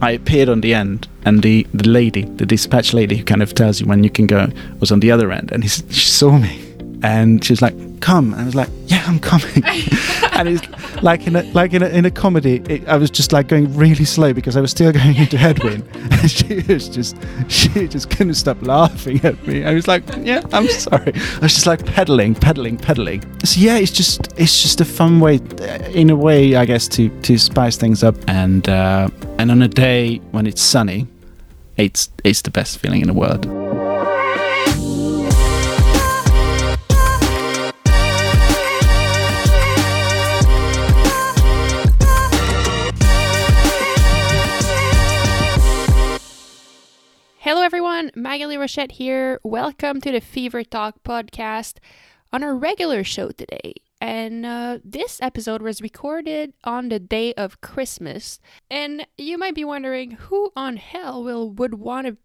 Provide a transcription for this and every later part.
I appeared on the end, and the, the lady, the dispatch lady who kind of tells you when you can go, was on the other end, and he, she saw me, and she was like, "Come," and I was like, "Yeah, I'm coming." and it's like in a like in a, in a comedy, it, I was just like going really slow because I was still going into headwind, and she was just she just couldn't stop laughing at me. I was like, "Yeah, I'm sorry." I was just like pedaling, pedaling, pedaling. So yeah, it's just it's just a fun way, in a way, I guess, to to spice things up, and uh, and on a day when it's sunny, it's it's the best feeling in the world. Hello, everyone. Magalie Rochette here. Welcome to the Fever Talk podcast on our regular show today. And uh, this episode was recorded on the day of Christmas. And you might be wondering who on hell will would want to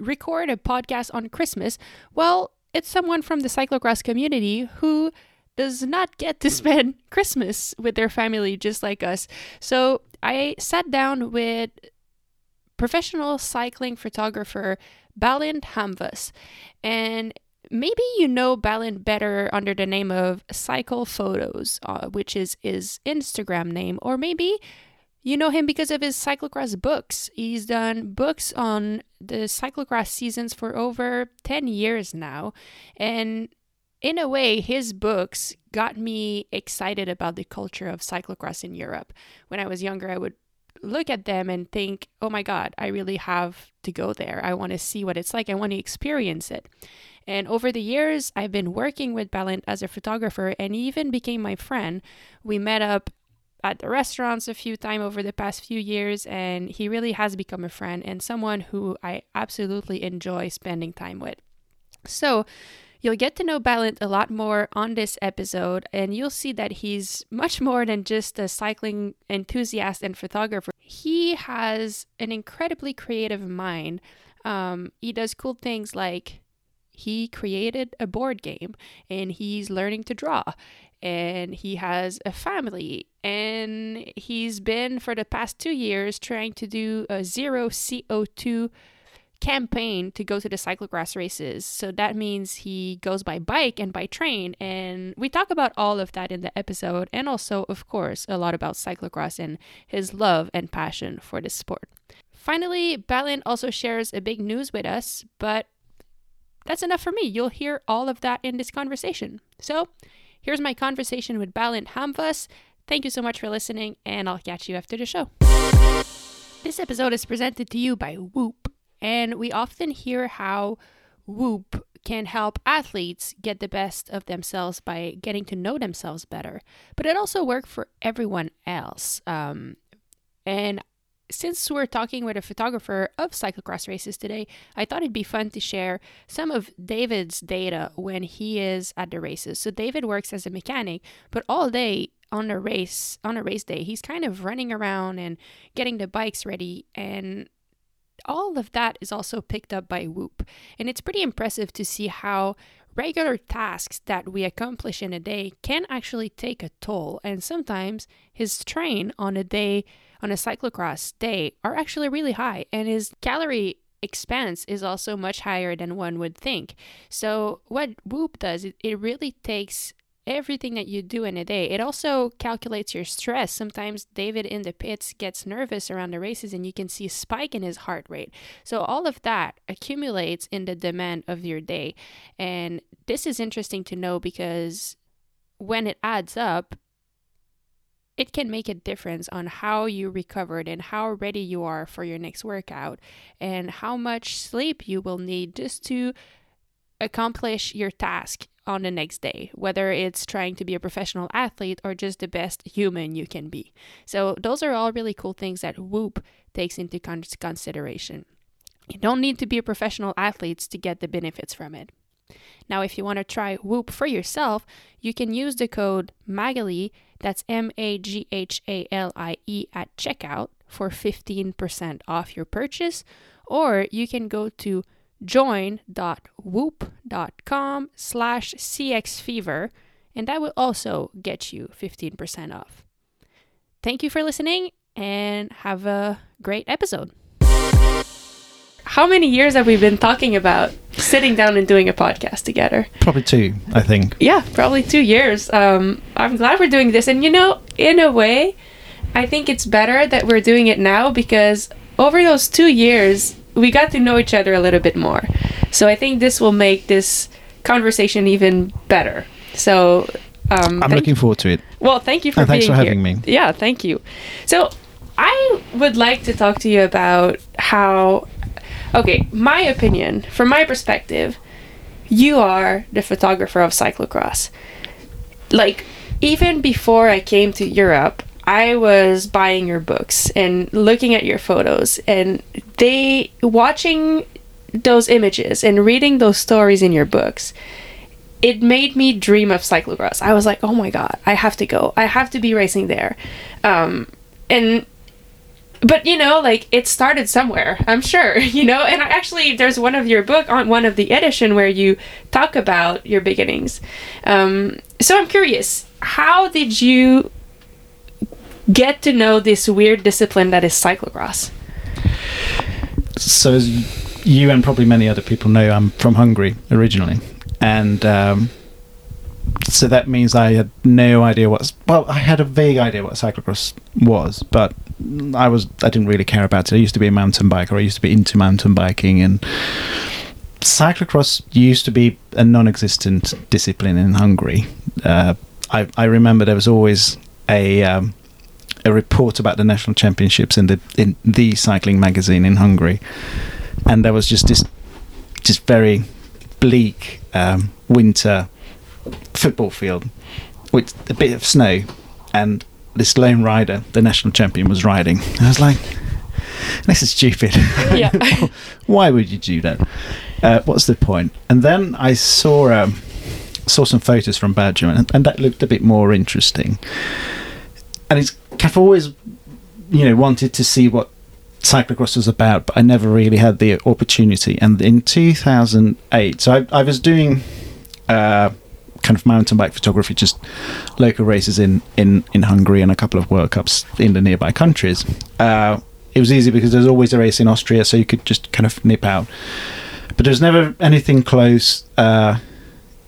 record a podcast on Christmas? Well, it's someone from the cyclocross community who does not get to spend Christmas with their family just like us. So I sat down with professional cycling photographer Balint Hamvas. And maybe you know Balint better under the name of Cyclephotos, uh, which is his Instagram name, or maybe you know him because of his cyclocross books. He's done books on the cyclocross seasons for over 10 years now. And in a way, his books got me excited about the culture of cyclocross in Europe. When I was younger, I would look at them and think, oh my God, I really have to go there. I want to see what it's like. I want to experience it. And over the years, I've been working with Balint as a photographer and he even became my friend. We met up at the restaurants a few times over the past few years, and he really has become a friend and someone who I absolutely enjoy spending time with. So, You'll get to know Balint a lot more on this episode, and you'll see that he's much more than just a cycling enthusiast and photographer. He has an incredibly creative mind. Um, he does cool things like he created a board game and he's learning to draw and he has a family and he's been for the past two years trying to do a zero CO2 campaign to go to the cyclocross races. So that means he goes by bike and by train. And we talk about all of that in the episode, and also, of course, a lot about cyclocross and his love and passion for this sport. Finally, Balint also shares a big news with us, but that's enough for me. You'll hear all of that in this conversation. So here's my conversation with Balint Hamvas. Thank you so much for listening, and I'll catch you after the show. This episode is presented to you by Whoop. And we often hear how Whoop can help athletes get the best of themselves by getting to know themselves better. But it also works for everyone else. Um, and since we're talking with a photographer of cyclocross races today, I thought it'd be fun to share some of David's data when he is at the races. So David works as a mechanic, but all day on a race on a race day, he's kind of running around and getting the bikes ready and all of that is also picked up by Whoop. And it's pretty impressive to see how regular tasks that we accomplish in a day can actually take a toll. And sometimes his train on a day, on a cyclocross day, are actually really high. And his calorie expense is also much higher than one would think. So, what Whoop does, it, it really takes everything that you do in a day. It also calculates your stress. Sometimes David in the pits gets nervous around the races and you can see a spike in his heart rate. So all of that accumulates in the demand of your day. And this is interesting to know because when it adds up, it can make a difference on how you recovered and how ready you are for your next workout and how much sleep you will need just to accomplish your task on the next day, whether it's trying to be a professional athlete or just the best human you can be. So, those are all really cool things that Whoop takes into con- consideration. You don't need to be a professional athlete to get the benefits from it. Now, if you want to try Whoop for yourself, you can use the code MAGALI, that's M A G H A L I E, at checkout for 15% off your purchase, or you can go to join.whoop.com slash cxfever and that will also get you 15% off. Thank you for listening and have a great episode. How many years have we been talking about sitting down and doing a podcast together? Probably two, I think. Yeah, probably two years. Um, I'm glad we're doing this. And you know, in a way, I think it's better that we're doing it now because over those two years, we got to know each other a little bit more. So I think this will make this conversation even better. So um, I'm looking forward to it. well, thank you for And thanks for here. having me. Yeah, thank you. So, I would like to talk to you about how okay, my opinion, from my perspective, you are the photographer of cyclocross. Like even before I came to Europe, I was buying your books and looking at your photos and they watching those images and reading those stories in your books it made me dream of cyclocross. I was like, oh my god, I have to go. I have to be racing there. Um, and but you know, like it started somewhere. I'm sure, you know. And actually, there's one of your book on one of the edition where you talk about your beginnings. Um, so I'm curious, how did you get to know this weird discipline that is cyclocross? So, as you and probably many other people know, I'm from Hungary originally, and um, so that means I had no idea what. Well, I had a vague idea what cyclocross was, but I was I didn't really care about it. I used to be a mountain biker. I used to be into mountain biking, and cyclocross used to be a non-existent discipline in Hungary. Uh, I, I remember there was always a um, a report about the national championships in the in the cycling magazine in Hungary, and there was just this just very bleak um, winter football field with a bit of snow, and this lone rider, the national champion, was riding. And I was like, "This is stupid. Yeah. Why would you do that? Uh, what's the point?" And then I saw um, saw some photos from Belgium, and, and that looked a bit more interesting. And it's I've always, you know, wanted to see what cyclocross was about, but I never really had the opportunity. And in 2008, so I, I was doing uh, kind of mountain bike photography, just local races in, in, in Hungary and a couple of World Cups in the nearby countries. Uh, it was easy because there's always a race in Austria, so you could just kind of nip out. But there's never anything close. Uh,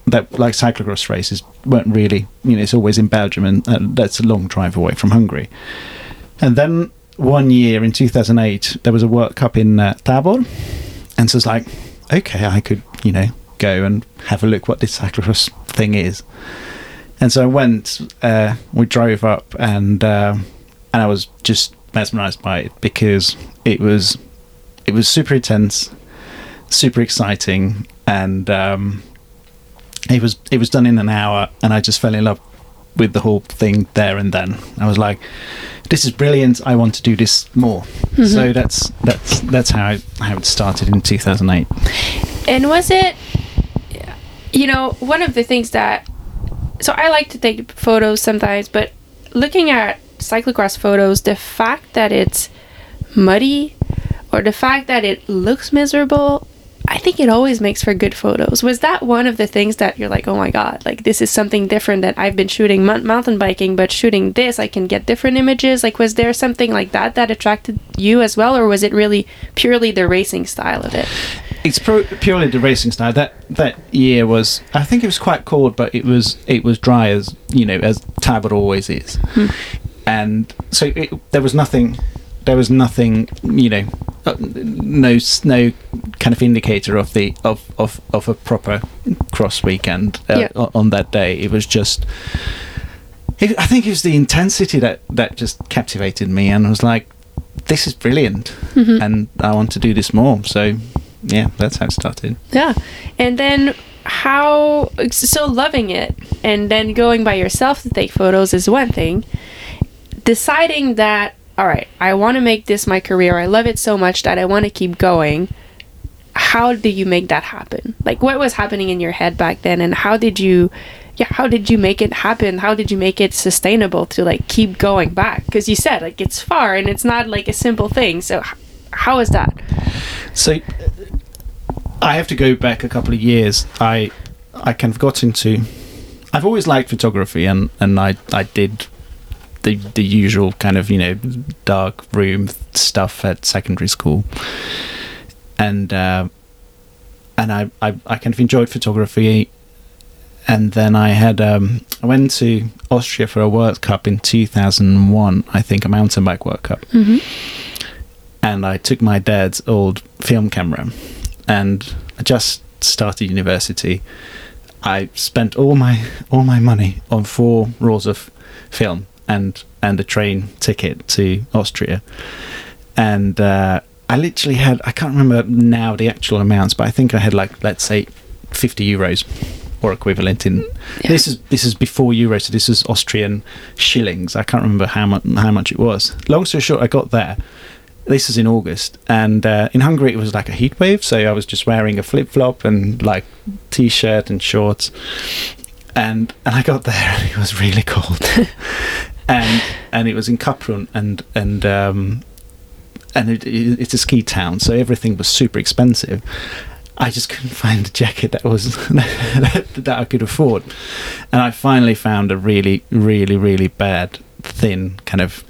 that like cyclocross races weren't really you know it's always in Belgium and uh, that's a long drive away from Hungary. And then one year in 2008 there was a World Cup in uh, Tabor. And so it's like okay I could you know go and have a look what this cyclocross thing is. And so I went uh, we drove up and uh, and I was just mesmerized by it because it was it was super intense super exciting and um, it was it was done in an hour and I just fell in love with the whole thing there and then. I was like, "This is brilliant! I want to do this more." Mm-hmm. So that's that's that's how I, how it started in 2008. And was it, you know, one of the things that, so I like to take photos sometimes, but looking at cyclocross photos, the fact that it's muddy or the fact that it looks miserable, I think it always makes for good photos. Was that one of the things that you're like, oh my god, like this is something different that I've been shooting mount- mountain biking, but shooting this, I can get different images? Like, was there something like that that attracted you as well, or was it really purely the racing style of it? It's pro- purely the racing style. That that year was I think it was quite cold, but it was it was dry as you know as Tabor always is, hmm. and so it, there was nothing. There was nothing, you know, uh, no no kind of indicator of the of of, of a proper cross weekend uh, Yeah. on that day. It was just. It, I think it was the intensity that that just captivated me, and I was like, "This is brilliant," and I want to do this more. So, yeah, that's how it started. Yeah. And then how so loving it and then going by yourself to take photos is one thing. Deciding that all right, I want to make this my career. I love it so much that I want to keep going. How do you make that happen? Like what was happening in your head back then and how did you yeah, how did you make it happen? How did you make it sustainable to like keep going back? Cuz you said like it's far and it's not like a simple thing. So how is that? So uh, I have to go back a couple of years. I I kind of got into. I've always liked photography, and and I I did the the usual kind of you know dark room stuff at secondary school, and uh, and I, I I kind of enjoyed photography. And then I had um, I went to Austria for a World Cup in 2001, I think, a mountain bike World Cup hmm and I took my dad's old film camera and I just started university. I spent all my all my money on four rolls of film and and a train ticket to Austria, and uh, I literally had I can't remember now the actual amounts, but I think I had like let's say fifty euros or equivalent in Yeah. this is this is before euros, so this is Austrian shillings. I can't remember how much how much it was. Long story short, I got there. This is in August, and uh, in Hungary it was like a heat wave. So I was just wearing a flip flop and like t-shirt and shorts, and and I got there and it was really cold, and and it was in Kaprun and and um, and it, it, it's a ski town, so everything was super expensive. I just couldn't find a jacket that was that, that I could afford, and I finally found a really, really, really bad, thin kind of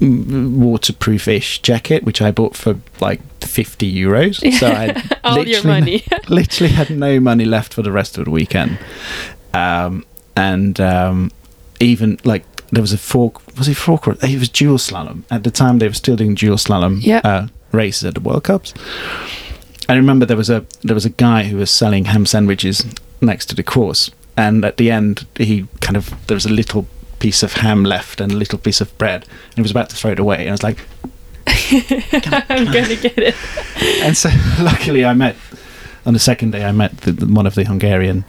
waterproof-ish jacket, which I bought for like fifty euros. So I had All your literally- money. literally had no money left for the rest of the weekend, um, and um, even like there was a fork. Was it fork? Or, it was dual slalom at the time. They were still doing dual slalom Yeah. uh, races at the World Cups. I remember there was a there was a guy who was selling ham sandwiches next to the course, and at the end he kind of there was a little piece of ham left and a little piece of bread, and he was about to throw it away, and I was like, I'm gonna get it. and so luckily I met on the second day I met the- one of the Hungarian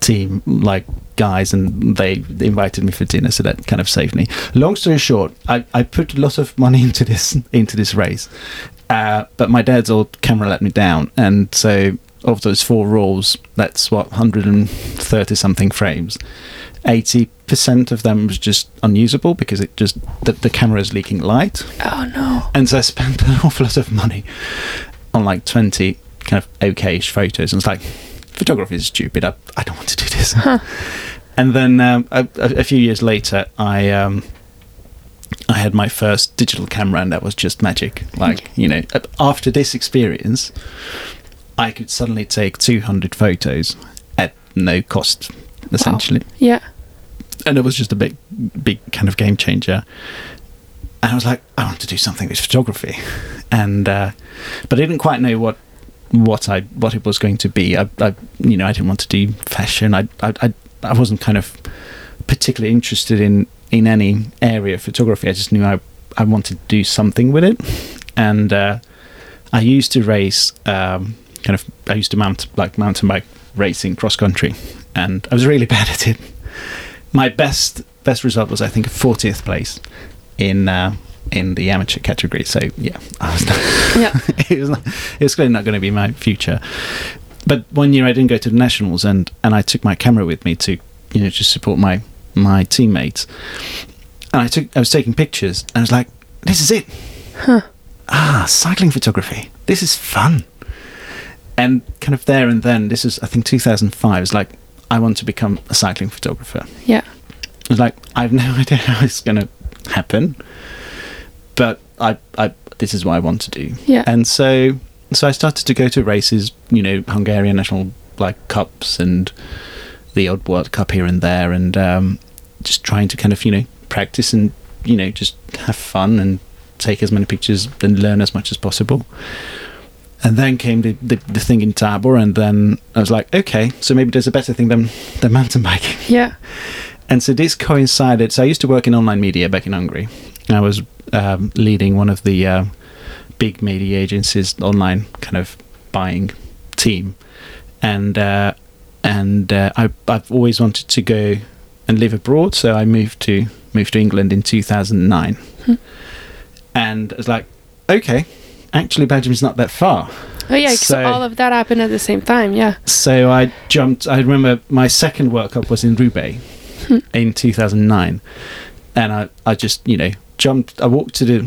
team like guys and they, invited me for dinner so that kind of saved me long story short I, I put a lot of money into this into this race uh, but my dad's old camera let me down and so of those four rolls that's what 130 something frames 80% of them was just unusable because it just the, the camera is leaking light Oh no. and so I spent an awful lot of money on like 20 kind of okayish photos. And it's like, photography is stupid. I, I don't want to do this. And then um, a, a few years later, I um, I had my first digital camera, and that was just magic. Like, you know, after this experience, I could suddenly take 200 photos at no cost, essentially Yeah. and it was just a big, big kind of game changer. And I was like, I want to do something with photography, and uh, but I didn't quite know what what I what it was going to be. I, I you know I didn't want to do fashion. I I I, wasn't kind of particularly interested in in any area of photography. I just knew I I wanted to do something with it, and uh, I used to race um, kind of I used to mount like mountain bike racing cross country, and I was really bad at it my best best result was I think a 40th place in uh, in the amateur category. So yeah, I was not, Yeah. it was not, it was clearly not going to be my future. But one year I didn't go to the nationals, and and I took my camera with me to you know to support my my teammates. And I took I was taking pictures, and I was like, this is it. Huh. Ah, cycling photography. This is fun. And kind of there and then, this is I think 2005. It's like I want to become a cycling photographer. Yeah. I was like, I have no idea how it's going to happen, but I, I, this is what I want to do. Yeah. And so, so I started to go to races, you know, Hungarian national like cups and the odd World Cup here and there, and um, just trying to kind of, you know, practice and you know just have fun and take as many pictures and learn as much as possible. And then came the, the, the thing in Tabor, and then I was like, okay, so maybe there's a better thing than, than mountain biking. Yeah. And so this coincided. So I used to work in online media back in Hungary. I was um, leading one of the uh, big media agencies' online kind of buying team, and uh, and uh, I, I've always wanted to go and live abroad. So I moved to moved to England in 2009, and I was like, okay, actually Belgium's not that far. Oh yeah. So- all of that happened at the same time. Yeah. So I jumped. I remember my second World Cup was in Roubaix in 2009, and I, I just you know jumped. I walked to the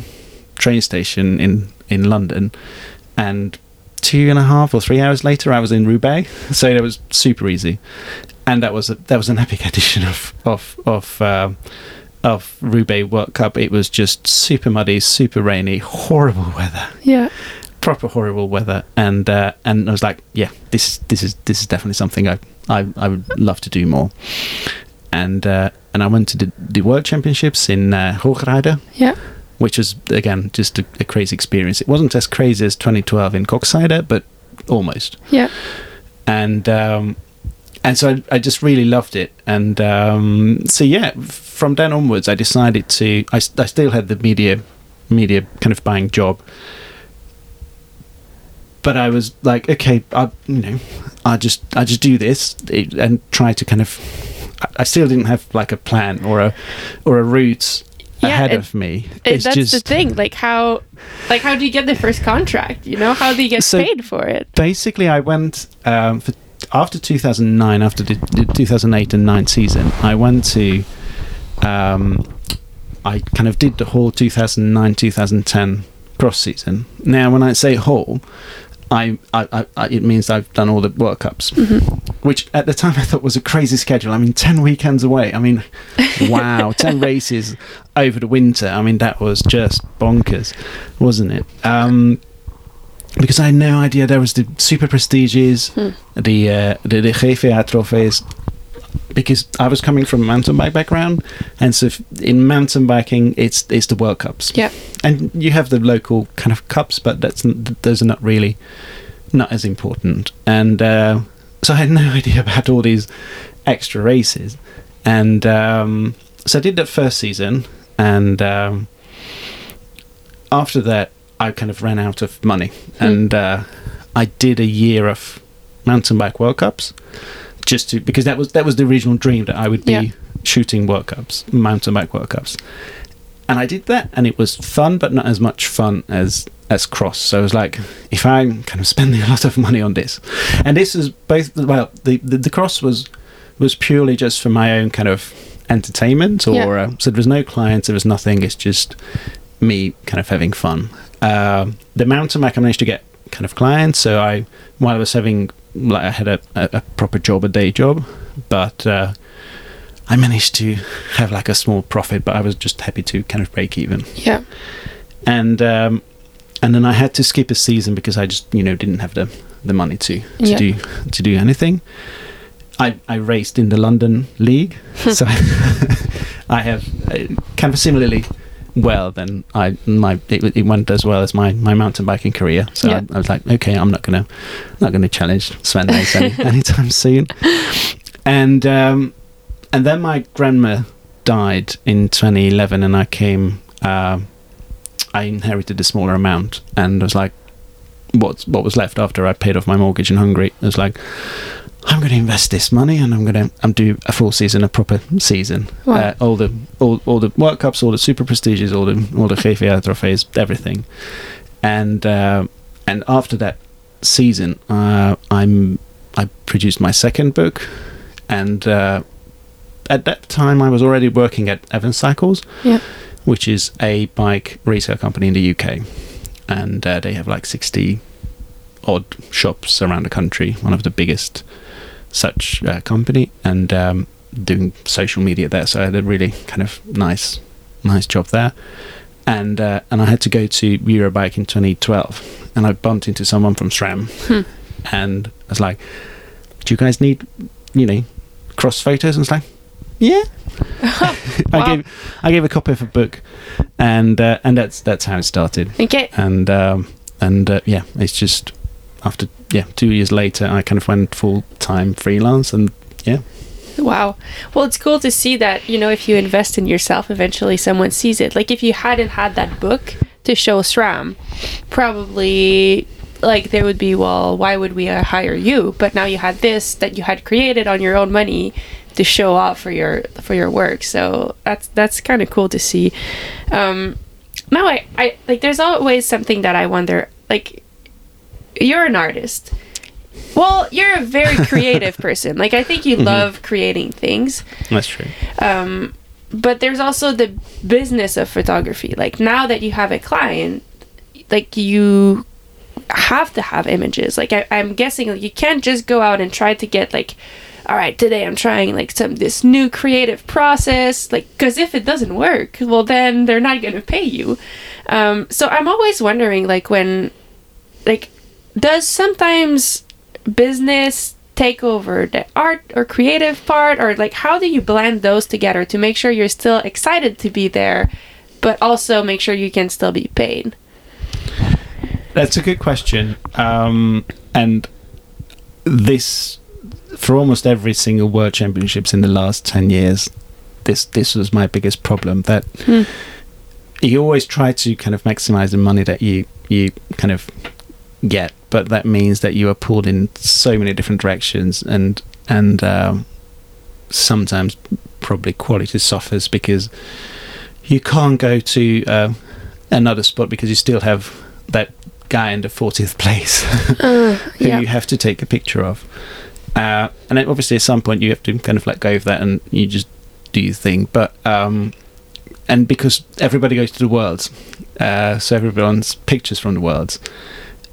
train station in in London, and two and a half or three hours later, I was in Roubaix. So it was super easy, and that was a, that was an epic edition of of of um, of Roubaix World Cup, it was just super muddy, super rainy, horrible weather, Yeah. proper horrible weather, and uh, and I was like, yeah, this is this is this is definitely something I I, I would love to do more, and uh, and I went to the, the World Championships in uh, Hoogerheide, Yeah. which was again just a, a crazy experience. It wasn't as crazy as 2012 in Koksijde, but almost. Yeah. And um, and so I, I just really loved it. And um, so yeah, from then onwards, I decided to. I, I still had the media media kind of buying job, but I was like, okay, I you know, I just I just do this and try to kind of. I- still didn't have like a plan or a or a route Yeah, ahead it- of me. It- It's that's just the thing. Like how, like how do you get the first contract? You know, how do you get So- paid for it? basically I went um, for after 2009 after the, the 2008 and 9 season I went to um, I kind of did the whole 2009 2010 cross season now when I say whole I, I, I, it means I've done all the World Cups which at the time I thought was a crazy schedule. I mean 10 weekends away. I mean wow 10 races over the winter. I mean that was just bonkers wasn't it? Um, because I had no idea there was the super prestiges, the uh, the, the GVA trophies. Because I was coming from a mountain bike background, and so in mountain biking, it's it's the World Cups. Yeah. and you have the local kind of cups, but that's those are not really not as important. And uh, so I had no idea about all these extra races, and um, so I did that first season, and um, after that, I kind of ran out of money, and uh, I did a year of mountain bike World Cups, just to because that was that was the original dream that I would be Yeah. shooting World Cups, mountain bike World Cups, and I did that, and it was fun, but not as much fun as as cross. So I was like, if I'm kind of spending a lot of money on this, and this is both well, the the, the cross was was purely just for my own kind of entertainment, or Yeah. uh, so there was no clients, there was nothing. It's just me kind of having fun. Um, the mountain bike, I managed to get kind of clients. So I, while I was having, like, I had a, a, proper job, a day job, but uh, I managed to have like a small profit. But I was just happy to kind of break even. Yeah. And um, and then I had to skip a season because I just you know didn't have the the money to to Yeah. do to do anything. I, I raced in the London League, so I have uh, kind of similarly well. Then I my it, it went as well as my, my mountain biking career. So Yeah. I, I was like, okay, I'm not gonna not gonna challenge Sven any, anytime soon. And um, and then my grandma died in 2011, and I came. Um, I inherited a smaller amount, and I was like, what what was left after I paid off my mortgage in Hungary? I was like, I'm going to invest this money, and I'm going to I'm do a full season, a proper season. Uh, all the all, all the World Cups, all the super prestiges, all the all the GVA trophies, everything. And uh, and after that season, uh, I'm I produced my second book, and uh, at that time I was already working at Evans Cycles Yeah. which is a bike resale company in the UK, and uh, they have like sixty odd shops around the country. One of the biggest such uh, company, and um, doing social media there. So I had a really kind of nice, nice job there. And uh, and I had to go to Eurobike in 2012, and I bumped into someone from SRAM, Hmm. and I was like, "Do you guys need, you know, cross photos?" And it's like, "Yeah." I gave I gave a copy of a book, and uh, and that's that's how it started. Okay. And um, and uh, yeah, it's just after yeah two years later, I kind of went full time freelance, and yeah, Wow. Well, it's cool to see that, you know, if you invest in yourself, eventually someone sees it. Like, if you hadn't had that book to show SRAM, probably, like, there would be, well, why would we uh, hire you? But now you had this that you had created on your own money to show off for your for your work. So that's that's kind of cool to see. Um, now I, I like there's always something that I wonder like you're an artist. Well, you're a very creative person. Like I think you love creating things. that's true. Um, but there's also the business of photography. Like now that you have a client, like you have to have images. Like I, I'm guessing like, you can't just go out and try to get like all right, today I'm trying like some this new creative process, like because if it doesn't work, well then they're not gonna pay you. Um, so I'm always wondering, like when, like, does sometimes business take over the art or creative part, or like how do you blend those together to make sure you're still excited to be there, but also make sure you can still be paid? That's a good question. Um, and this, for almost every single World Championships in the last 10 years, this this was my biggest problem. That Hmm. you always try to kind of maximize the money that you, you kind of get, but that means that you are pulled in so many different directions and, and um, sometimes probably quality suffers because you can't go to uh, another spot because you still have that guy in the 40th place Uh, who yeah. you have to take a picture of. Uh, and then obviously at some point you have to kind of let go of that and you just do your thing. But um, and because everybody goes to the worlds, uh, so everyone's pictures from the worlds,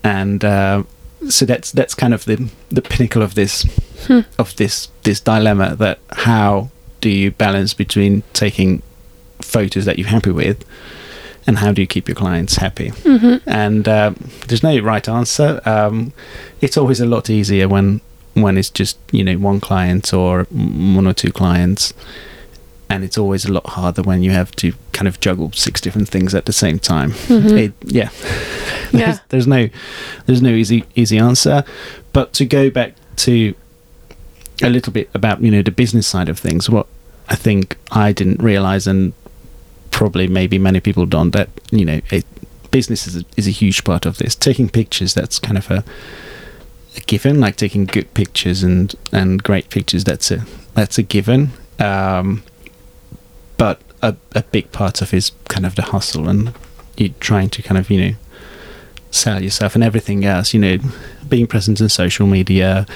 and uh, so that's that's kind of the the pinnacle of this Hmm. of this this dilemma that how do you balance between taking photos that you're happy with and how do you keep your clients happy hmm and um, there's no right answer. Um, it's always a lot easier when when it's just you know one client or one or two clients, and it's always a lot harder when you have to kind of juggle six different things at the same time. Mhm. It, yeah, Yeah. there's, there's no there's no easy easy answer. But to go back to a little bit about you know the business side of things, what I think I didn't realize and probably maybe many people don't that you know it, business is a, is a huge part of this taking pictures that's kind of a, a given like taking good pictures and and great pictures that's a that's a given um, but a, a big part of it is kind of the hustle and you trying to kind of you know sell yourself and everything else you know being present in social media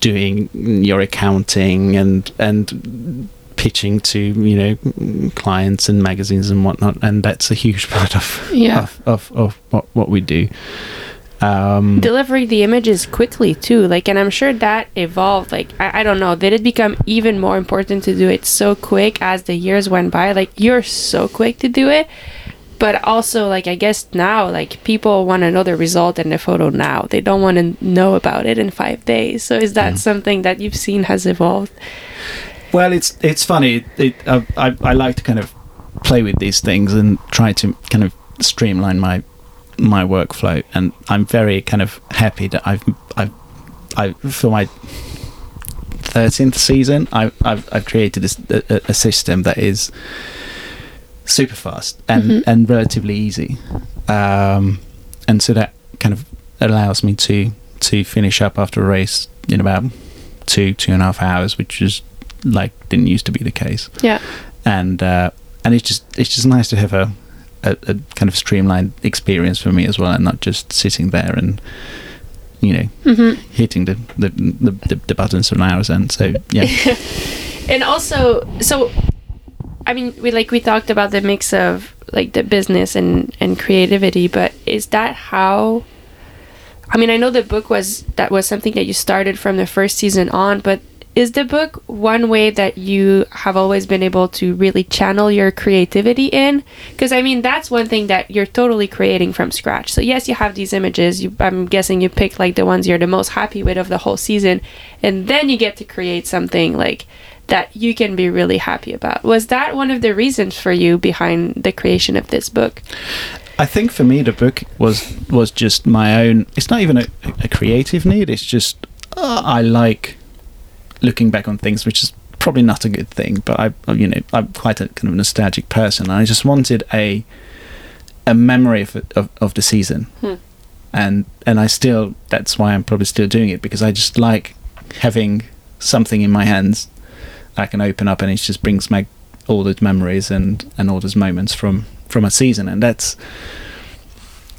doing your accounting and and pitching to you know clients and magazines and whatnot and that's a huge part of Yeah. of, of, of what, what we do um delivering the images quickly too. Like and i'm sure that evolved. Like I, I don't know. Did it become even more important to do it so quick as the years went by? Like you're so quick to do it. But also like i guess now like people want to know the result in the photo now. They don't want to know about it in five days. So is that something that you've seen has evolved? Well, it's it's funny. It, I, I I like to kind of play with these things and try to kind of streamline my my workflow, and I'm very kind of happy that I've I've I for my thirteenth season, I, I've I've created this a, a- a system that is super fast and Mhm. and relatively easy, um, and so that kind of allows me to to finish up after a race in about two two and a half hours, which is like didn't used to be the case. Yeah. And uh, and it's just it's just nice to have a, a, a kind of streamlined experience for me as well, and not just sitting there and you know hmm hitting the the, the, the, buttons from hours end. So yeah, and also so i mean we like we talked about the mix of like the business and and creativity but is that how i mean i know the book was that was something that you started from the first season on but is the book one way that you have always been able to really channel your creativity in? Because i mean that's one thing that you're totally creating from scratch. So yes you have these images. You, i'm guessing you pick like the ones you're the most happy with of the whole season. And then you get to create something like that you can be really happy about. Was that one of the reasons for you behind the creation of this book? I think for me the book was was just my own. It's not even a, a creative need. It's just uh, I like looking back on things, which is probably not a good thing. But I, you know, I'm quite a kind of nostalgic person. And I just wanted a a memory of of, of the season, Hmm. and and I still that's why I'm probably still doing it because I just like having something in my hands I can open up and it just brings back all those memories and and all those moments from from a season and that's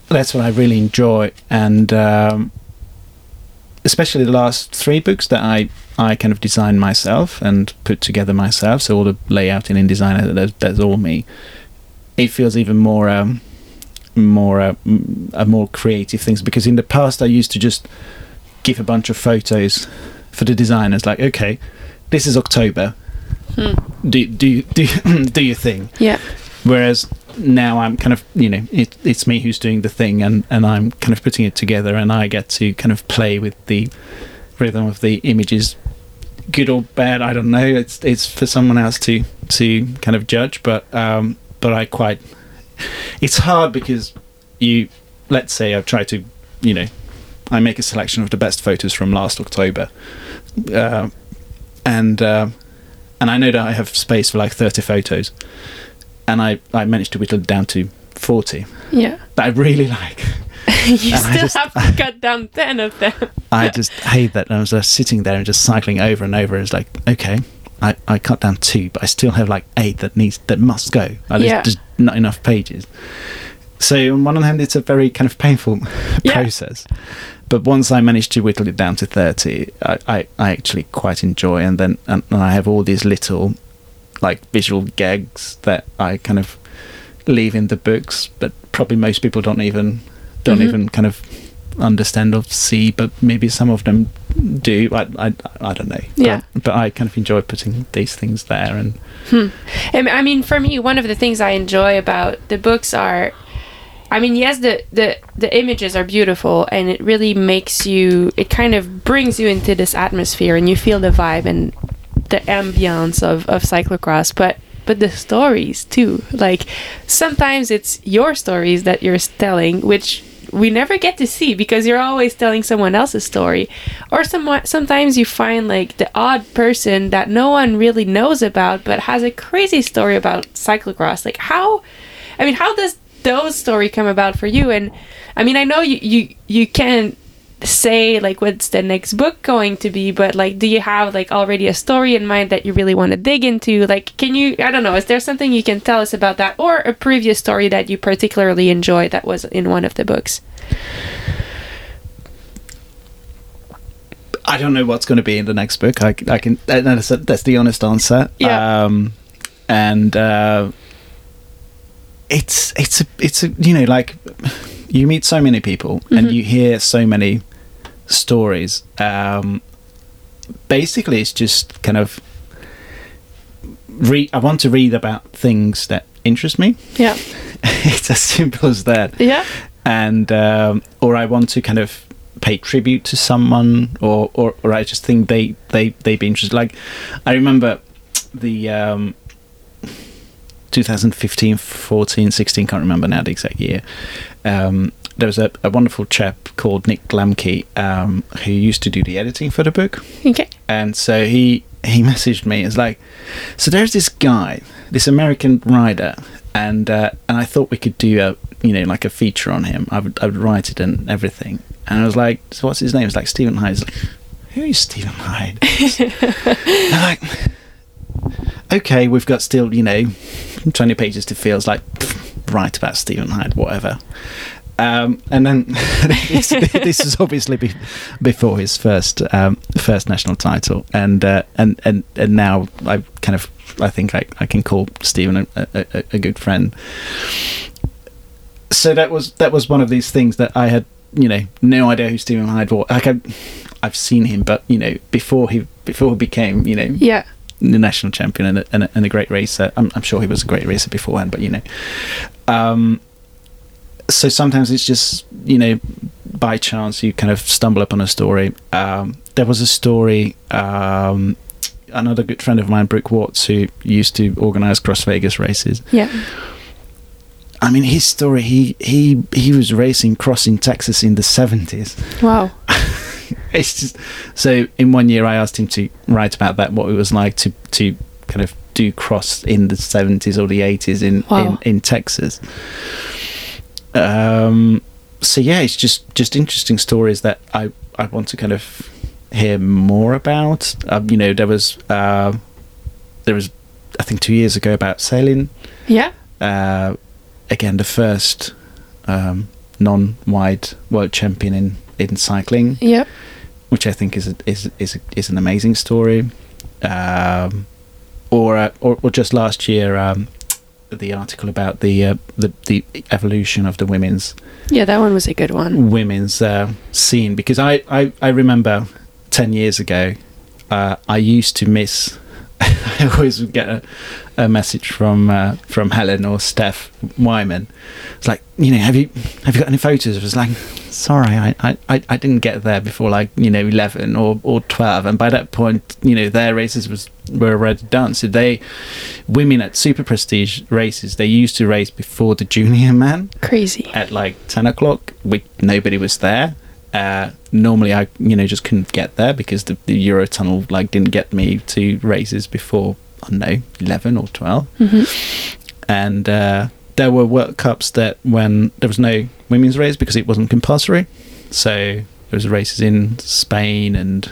that's what I really enjoy and um, especially the last three books that I I kind of designed myself and put together myself so all the layouting and design that's, that's all me it feels even more um, more uh, m- uh, more creative things because in the past I used to just give a bunch of photos for the designers. Like, okay, this is October. Hmm. Do do do do your thing. Yeah. Whereas now I'm kind of, you know, it, it's me who's doing the thing, and and I'm kind of putting it together, and I get to kind of play with the rhythm of the images. Good or bad, I don't know. It's it's for someone else to to kind of judge, but um, but I quite. It's hard because you, let's say, I try to, you know, I make a selection of the best photos from last October, uh, and uh, and I know that I have space for like thirty photos, and I I managed to whittle it down to forty Yeah. that I really like. you still just- have to cut down 10 of them. I just hate that. and I was just sitting there and just cycling over and over. It's like, okay, I, I cut down two, but I still have like eight that needs that must go. Uh, There's just not enough pages. So on one hand, it's a very kind of painful Yeah. process. But once I managed to whittle it down to thirty, I, I, I actually quite enjoy. And then and, and I have all these little like visual gags that I kind of leave in the books, but probably most people don't even don't Mhm. even kind of understand or see. But maybe some of them do. I I, I don't know. Yeah. But, but I kind of enjoy putting these things there, and Hmm. I mean- I mean, for me, one of the things I enjoy about the books are, I mean, yes, the the the images are beautiful, and it really makes you. It kind of brings you into this atmosphere, and you feel the vibe and the ambiance of of cyclocross, but. But the stories too, like sometimes it's your stories that you're telling, which we never get to see because you're always telling someone else's story. Or some, sometimes you find like the odd person that no one really knows about but has a crazy story about cyclocross. Like how i mean how does those story come about for you? And i mean i know you you, you can't say like what's the next book going to be but like do you have like already a story in mind that you really want to dig into like can you i don't know is there something you can tell us about that or a previous story that you particularly enjoyed that was in one of the books I don't know what's going to be in the next book. I, I can. That's, that's the honest answer. Yeah. Um, and uh, it's it's a it's a you know like you meet so many people and Mhm. you hear so many stories. Um, basically, it's just kind of read. I want to read about things that interest me. yeah it's as simple as that yeah and um, or I want to kind of pay tribute to someone, or or, or I just think they they they'd be interested. Like I remember the um, 2015, 14, 16, can't remember now the exact year. Um, there was a, a wonderful chap called Nick Glamke um, who used to do the editing for the book okay and so he he messaged me. It's like, so there's this guy, this American rider, and uh, and I thought we could do a you know like a feature on him. I would I would write it and everything. And I was like, so what's his name? It's like Stephen Hyde. Like, who is Stephen Hyde? I'm like, okay, we've got still you know twenty pages to fill. It's like, pff, write about Stephen Hyde, whatever. Um, and then this, this is obviously be, before his first um, first national title, and uh, and and and now I kind of I think I, I can call Stephen a, a, a good friend. So that was that was one of these things that I had you know no idea who Stephen Hyde was. Like I, I've seen him, but you know before he before he became you know yeah the national champion and a, and a, and a great racer. I'm, I'm sure he was a great racer beforehand, but you know. Um, so sometimes it's just you know by chance you kind of stumble upon a story. Um, there was a story. Um, another good friend of mine, Brook Watts, who used to organise Cross Vegas races. yeah I mean, his story. He he he was racing crossing Texas in the seventies. wow it's just so in one year I asked him to write about that what it was like to to kind of do cross in the 70s or the 80s in Wow. in, in Texas um so yeah it's just just interesting stories that I I want to kind of hear more about. Um, you know there was uh, there was I think 2 years ago about sailing. Yeah. Uh, again the first um, non-wide world champion in in cycling. Yep which I think is a, is is a, is an amazing story. Um, or, uh, or or just last year, um, the article about the uh, the the evolution of the women's yeah that one was a good one women's uh, scene because I, I I remember ten years ago, uh, I used to miss. I always would get a, a message from uh, from Helen or Steph Wyman. It's like, you know, have you have you got any photos? I was like, sorry, I, I, I I didn't get there before like you know eleven or, or twelve, and by that point, you know, their races was were already done. So they women at super prestige races they used to race before the junior man Crazy. at like 10 o'clock. We, nobody was there. Uh, normally i you know just couldn't get there because the, the eurotunnel like didn't get me to races before i don't know 11 or 12 and uh, there were world cups that when there was no women's race because it wasn't compulsory so there was races in spain and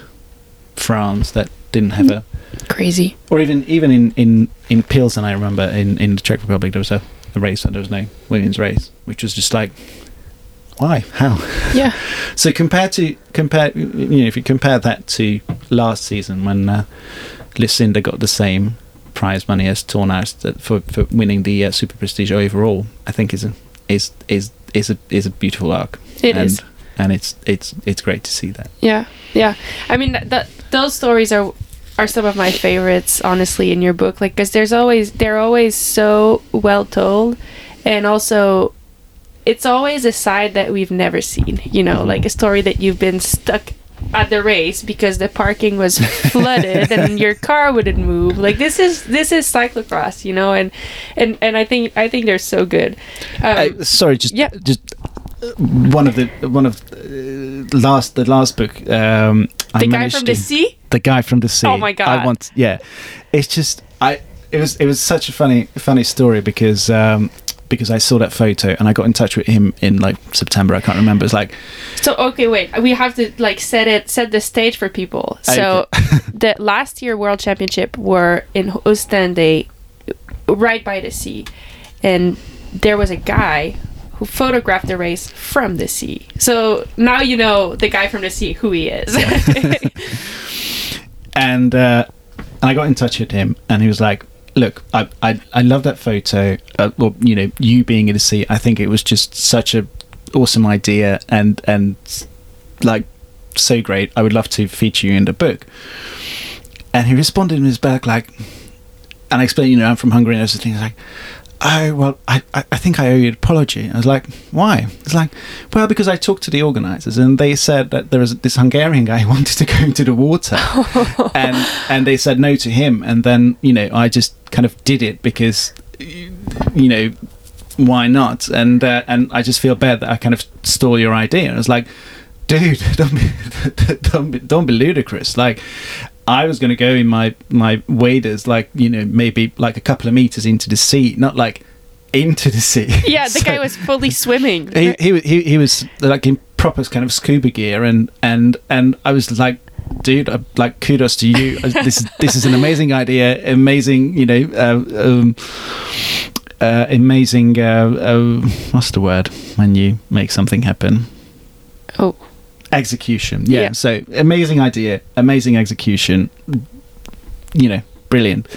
france that didn't have a Crazy. or even even in in in Pilsen, I remember in in the Czech Republic there was a, a race and there was no women's race, which was just like, why, how? Yeah. So compared to compare, you know, if you compare that to last season when uh, Lucinda got the same prize money as that- for for winning the uh, Super Prestige overall, I think is a is is is a is a beautiful arc. It and, is. and it's it's it's great to see that. Yeah, yeah. I mean, that, that those stories are are some of my favorites, honestly, in your book. Like, because there's always they're always so well told, and also it's always a side that we've never seen. You know, like a story that you've been stuck at the race because the parking was flooded and your car wouldn't move. Like this is this is cyclocross, you know, and and and I think I think they're so good. Um, Uh, sorry, just yeah. just uh, one of the one of uh, last the last book. Um, I the guy managed from the sea. The guy from the sea. Oh my God. I want. Yeah, it's just I. It was it was such a funny funny story because. Um, because I saw that photo and I got in touch with him in like September. I can't remember. It's like So okay, wait. We have to like set it, set the stage for people. So the last year World Championship were in Ostende, right by the sea, and there was a guy who photographed the race from the sea. So now you know the guy from the sea who he is. and uh, and I got in touch with him, and he was like, "Look, I I, I love that photo. Uh, well, you know, you being in the sea, I think it was just such a awesome idea, and and like so great. I would love to feature you in the book." And he responded in his back like, and I explained, you know, I'm from Hungary and everything. He's like, oh, well, I, I think I owe you an apology. I was like, why? It's like, well, because I talked to the organisers and they said that there was this Hungarian guy who wanted to go into the water, and and they said no to him. And then you know, I just kind of did it because, you know, why not? And uh, and I just feel bad that I kind of stole your idea. And I was like, dude, don't be don't be, don't be ludicrous. Like, I was going to go in my my waders, like you know, maybe like a couple of meters into the sea, not like into the sea. yeah, the So guy was fully swimming. He, he he he was like in proper kind of scuba gear, and and and I was like. Dude, uh, like kudos to you. Uh, This is this is an amazing idea, amazing, you know, uh, um, uh, amazing. Uh, uh, what's the word when you make something happen? Oh, execution. Yeah. Yeah. so amazing idea amazing execution. You know brilliant.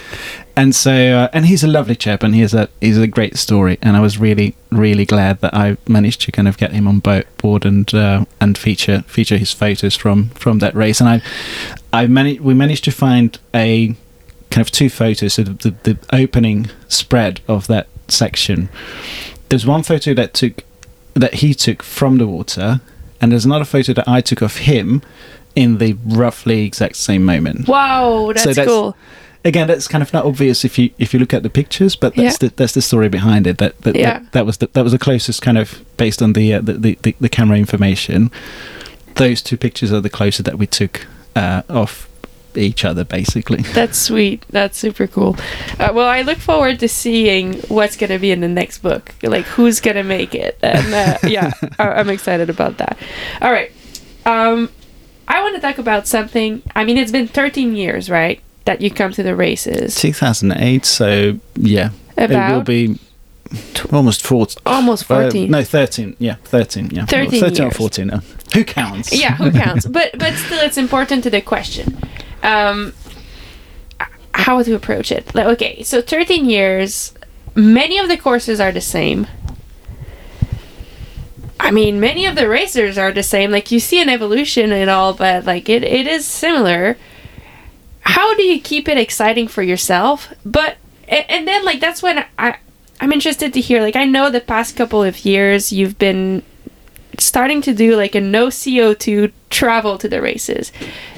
And so uh, and he's a lovely chap and he's a he's a great story and i was really really glad that i managed to kind of get him on boat board and uh, and feature feature his photos from from that race. And i i managed we managed to find a kind of two photos so the, the, the opening spread of that section. There's one photo that took that he took from the water and there's another photo that I took of him in the roughly exact same moment. wow, that's, So that's- cool. Again, that's kind of not obvious if you if you look at the pictures, but that's Yeah. the that's the story behind it. That that, Yeah. that, that was the, that was the closest kind of based on the, uh, the, the, the the camera information. Those two pictures are the closest that we took uh, of each other, basically. That's sweet. That's super cool. Uh, well, I look forward to seeing what's going to be in the next book. Like, who's going to make it? And uh, yeah, I- I'm excited about that. All right. Um, I want to talk about something. I mean, it's been 13 years, right? That you come to the races. 2008, so yeah, it will be almost 14. almost 14. no, 13. Yeah, 13. Yeah, 13 13 or 14. uh, who counts? yeah, who counts? but but still, it's important to the question. Um, how to approach it? Okay, so 13 years. Many of the courses are the same. I mean, many of the racers are the same. Like you see an evolution and all, but like it, it is similar. How do you keep it exciting for yourself? But and, and then like that's when I I'm interested to hear. Like I know the past couple of years you've been starting to do like a no CO2 travel to the races.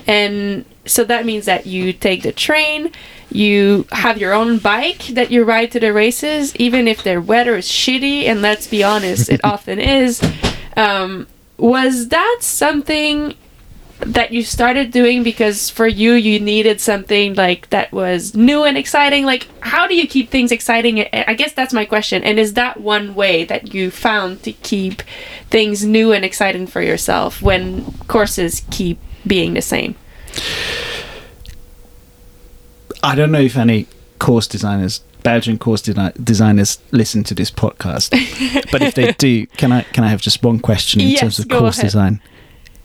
And so that means that you take the train, you have your own bike that you ride to the races, even if the weather is shitty, and let's be honest, it often is. Um, was that something that you started doing because for you you needed something like that was new and exciting? Like how do you keep things exciting? I guess that's my question. And is that one way that you found to keep things new and exciting for yourself when courses keep being the same I don't know if any course designers, Belgian course de- designers, listen to this podcast. but if they do, can I can I have just one question in Yes, terms of course ahead. design?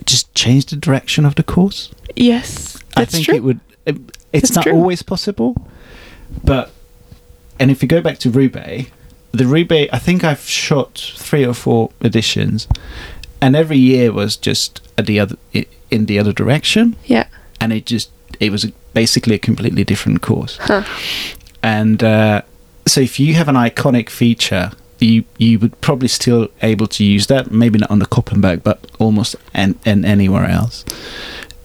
Just change the direction of the course. yes I think true it would. It, it's It's not true. always possible, but and if you go back to Roubaix, the Roubaix, I think I've shot three or four editions, and every year was just at the other in the other direction, yeah and it just it was basically a completely different course. Huh. And uh, so, if you have an iconic feature, you you would probably still able to use that. Maybe not on the Koppenberg, but almost and and anywhere else.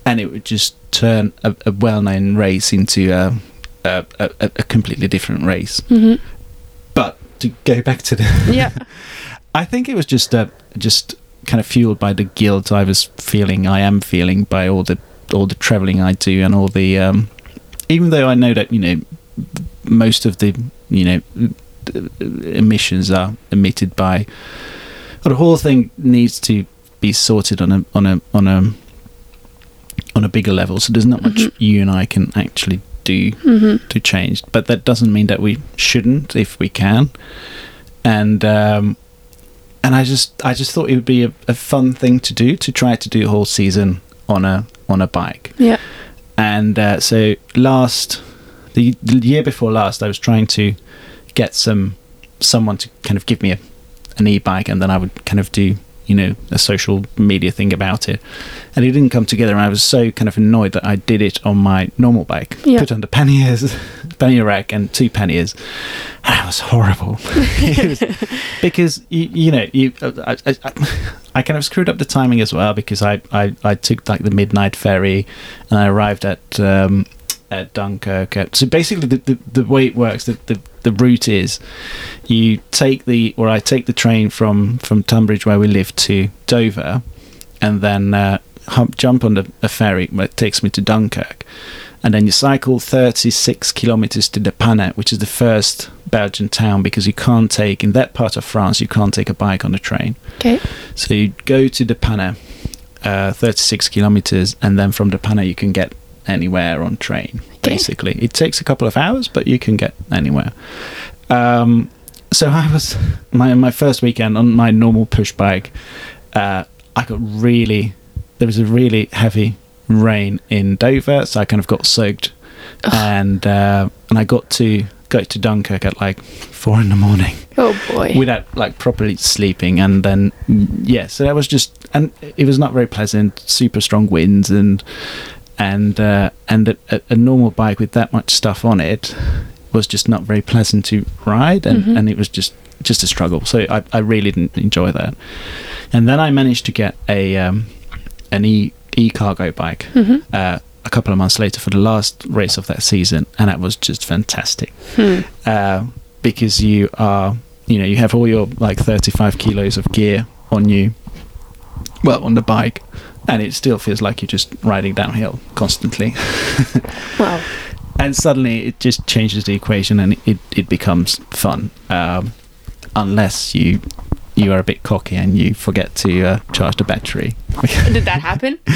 And it would just turn a, a well-known race into a a, a, a completely different race. mm-hmm. But to go back to the yeah I think it was just uh, just kind of fueled by the guilt I was feeling, I am feeling by all the all the traveling I do and all the um, even though I know that you know most of the you know emissions are emitted by or the whole thing needs to be sorted on a on a on a on a bigger level so there's not much Mhm. you and I can actually do mm-hmm. to change. But that doesn't mean that we shouldn't if we can. And um, and I just I just thought it would be a, a fun thing to do to try to do a whole season on a on a bike. yeah And uh, so last the, the year before last, I was trying to get some someone to kind of give me a, an e-bike, and then I would kind of do you know a social media thing about it. And it didn't come together, and I was so kind of annoyed that I did it on my normal bike, Yeah. put under the panniers, pannier rack, and two panniers. And it was horrible It was- because you, you know you I, I, I, I kind of screwed up the timing as well because I, I, I took like the midnight ferry and I arrived at um, at Dunkirk. At, so basically, the, the, the way it works, the, the the route is you take the or I take the train from from Tunbridge where we live to Dover, and then uh, hump, jump on the a ferry that takes me to Dunkirk. And then you cycle 36 kilometers to De Panne, which is the first Belgian town, because you can't take, in that part of France, you can't take a bike on the train. okay So you go to De Panne, uh, 36 kilometers, and then from De Panne you can get anywhere on train. Okay. Basically, it takes a couple of hours, but you can get anywhere. Um, so I was my my first weekend on my normal push bike. Uh, I got really there was a really heavy rain in Dover, so I kind of got soaked, and uh, and I got to go to Dunkirk at like four in the morning oh boy without like properly sleeping and then mm, yeah so that was just and it was not very pleasant super strong winds and and uh, and a, a- normal bike with that much stuff on it was just not very pleasant to ride and, Mhm. and it was just just a struggle so I, I really didn't enjoy that and then I managed to get a um, an e e cargo bike mm-hmm. uh, a couple of months later for the last race of that season and that was just fantastic hmm. uh, because you are you know you have all your like 35 kilos of gear on you well on the bike and it still feels like you're just riding downhill constantly. Wow. And suddenly it just changes the equation and it, it becomes fun. Um, unless you you are a bit cocky and you forget to uh, charge the battery. Did that happen?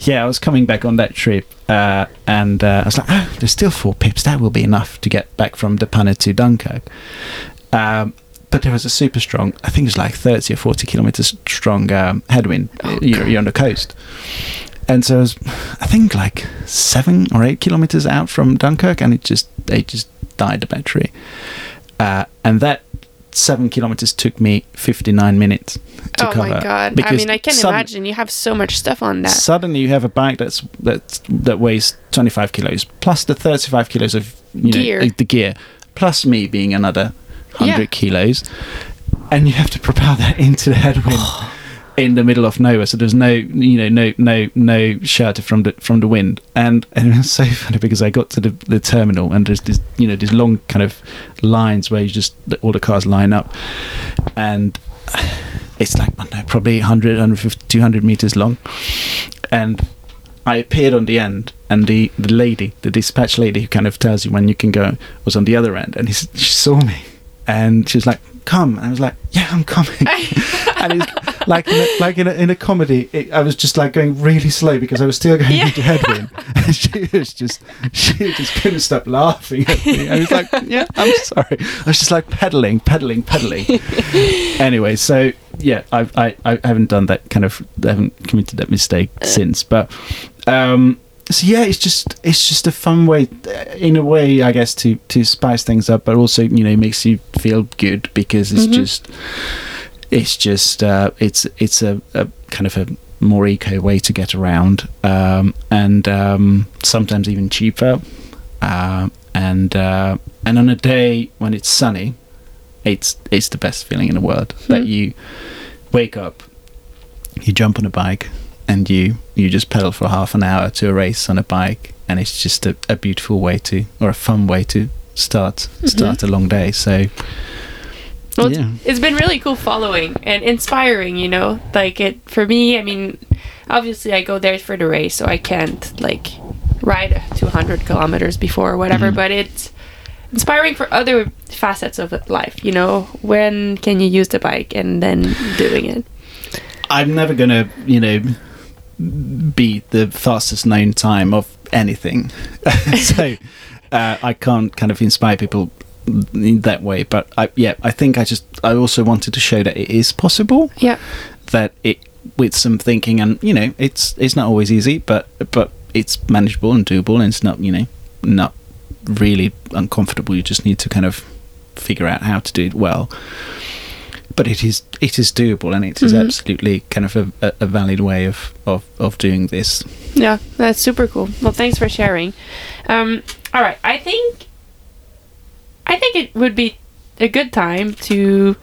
Yeah, I was coming back on that trip, uh, and uh, I was like, "Oh, there's still four pips. That will be enough to get back from De Panne to Dunkirk." Um, but there was a super strong, I think it was like 30 or 40 kilometers strong um, headwind. Oh, you're, you're on the coast, and so I was, I think, like seven or eight kilometers out from Dunkirk, and it just, it just died the battery, uh, and that seven kilometers took me 59 minutes to oh cover. my god! I mean, I can sudden- imagine you have so much stuff on that. Suddenly, you have a bike that's that's that weighs 25 kilos plus the 35 kilos of you know Gear. the gear, plus me being another 100 Yeah. kilos, and you have to propel that into the headwind in the middle of nowhere. So there's no you know no no no shelter from the from the wind, and and it was so funny because I got to the, the terminal and there's this you know these long kind of lines where you just all the cars line up, and it's like I don't know probably 100 150 200 meters long. And I appeared on the end, and the, the lady, the dispatch lady who kind of tells you when you can go, was on the other end, and he, she saw me, and she was like, "Come," and I was like, "Yeah, I'm coming." and it's like in a, like in a, in a comedy, it, I was just like going really slow because I was still going Yeah. into headwind, and she was just she just couldn't stop laughing at me. I was like, "Yeah, I'm sorry." I was just like pedaling, pedaling, pedaling. anyway, so yeah, I, I I haven't done that kind of I haven't committed that mistake since, but um, so yeah, it's just it's just a fun way, in a way, I guess, to to spice things up, but also you know makes you feel good because it's just it's just uh, it's it's a, a kind of a more eco way to get around, um, and um, sometimes even cheaper, uh, and uh, and on a day when it's sunny, it's it's the best feeling in the world that Hmm. you wake up, you jump on a bike, and you you just pedal for half an hour to a race on a bike, and it's just a, a beautiful way to or a fun way to start start a long day. So Well, it's- it's been really cool following and inspiring, you know. Like it for me, I mean, obviously I go there for the race, so I can't like ride 200 kilometers before or whatever, Mhm. but it's inspiring for other facets of life, you know. When can you use the bike and then doing it? I'm never gonna, you know, be the fastest known time of anything. so uh, I can't kind of inspire people in that way. But I, yeah, I think I just I also wanted to show that it is possible. Yeah. That it with some thinking and you know it's it's not always easy, but but it's manageable and doable, and it's not you know not really uncomfortable. You just need to kind of figure out how to do it well but it is it is doable and it is Mhm. absolutely kind of a, a, a valid way of, of, of doing this. Yeah, that's super cool. Well, thanks for sharing. Um, all right, I think I think it would be a good time to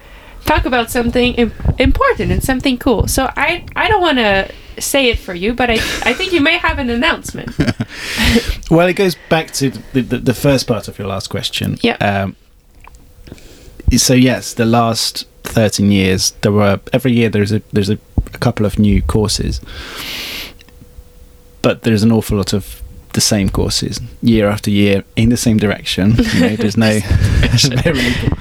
talk about something important and something cool. So I I don't want to say it for you, but I I think you may have an announcement. Well, it goes back to the, the, the first part of your last question. Yeah. Um, so yes, the last thirteen years, there were every year there's a there's a, a couple of new courses, but there's an awful lot of the same courses year after year in the same direction. You know, there's no there's very little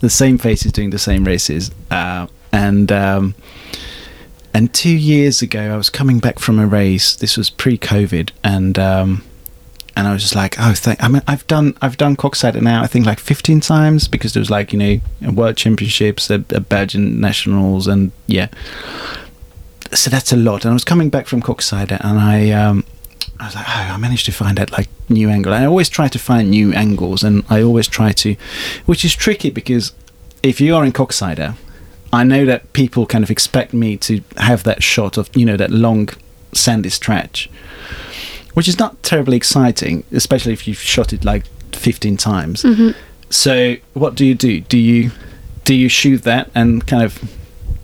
the same faces doing the same races, uh, and um, and two years ago I was coming back from a race. This was pre-COVID, and um, and I was just like, oh, thank. I mean, I've done I've done Koksijde now. I think like 15 times because there was like you know World Championships, a, a Belgian Nationals, and yeah. So that's a lot. And I was coming back from Koksijde, and I um, I was like, oh, I managed to find that like new angle. I always try to find new angles, and I always try to, which is tricky because if you are in Coxsider, I know that people kind of expect me to have that shot of you know that long sandy stretch, which is not terribly exciting, especially if you've shot it like 15 times. Mhm. So what do you do? Do you do you shoot that and kind of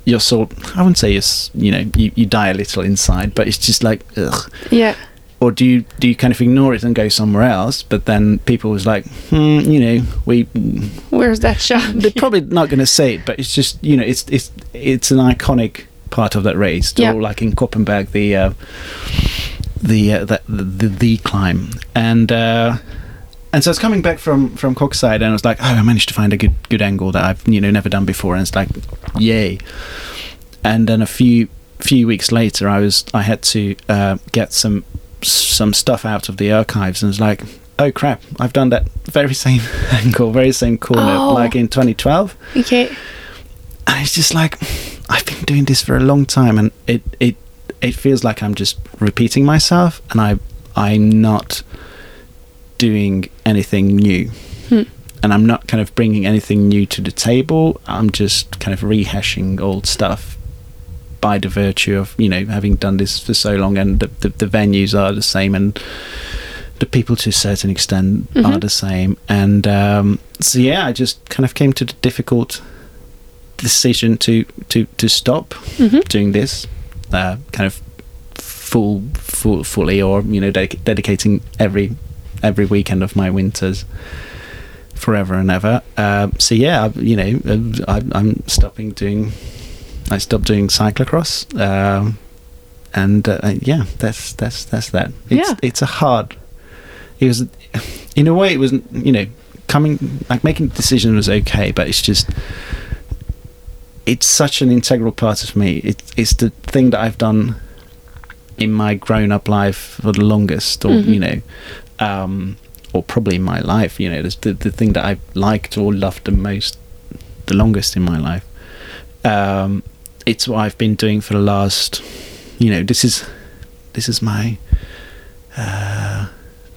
you're sort I wouldn't say you're, you know you, you die a little inside, but it's just like ugh. Yeah. Or do you do you kind of ignore it and go somewhere else? But then people was like, hmm, you know, we Where's that shot? they're probably not going to say it, but it's just you know, it's it's it's an iconic part of that race. Yeah. Or like in Koppenberg, the uh, the, uh, the the the climb, and uh, and so I was coming back from from Koksijde, and I was like, oh, I managed to find a good good angle that I've you know never done before, and it's like, yay! And then a few few weeks later, I was I had to uh, get some some stuff out of the archives, and it's like. Oh crap! I've done that very same angle, very same corner, Oh. like in 2012 Okay. and it's just like I've been doing this for a long time, and it it it feels like I'm just repeating myself, and I I'm not doing anything new. Hmm. and I'm not kind of bringing anything new to the table. I'm just kind of rehashing old stuff by the virtue of you know having done this for so long, and the the, the venues are the same, and the people to a certain extent Mhm. are the same, and um, so yeah, I just kind of came to the difficult decision to to to stop hmm doing this, uh, kind of full, full, fully, or you know, dedic- dedicating every every weekend of my winters forever and ever. Uh, so yeah, I, you know, uh, I, I'm stopping doing. I stopped doing cyclocross, um, and uh, yeah, that's that's that's that. It's, Yeah. it's a hard. It was, in a way, it was you know coming like making the decision was okay, but it's just it's such an integral part of me. It, it's the thing that I've done in my grown-up life for the longest, or Mhm. you know, um, or probably in my life. You know, it's the the thing that I've liked or loved the most, the longest in my life. Um, it's what I've been doing for the last. You know, this is this is my uh,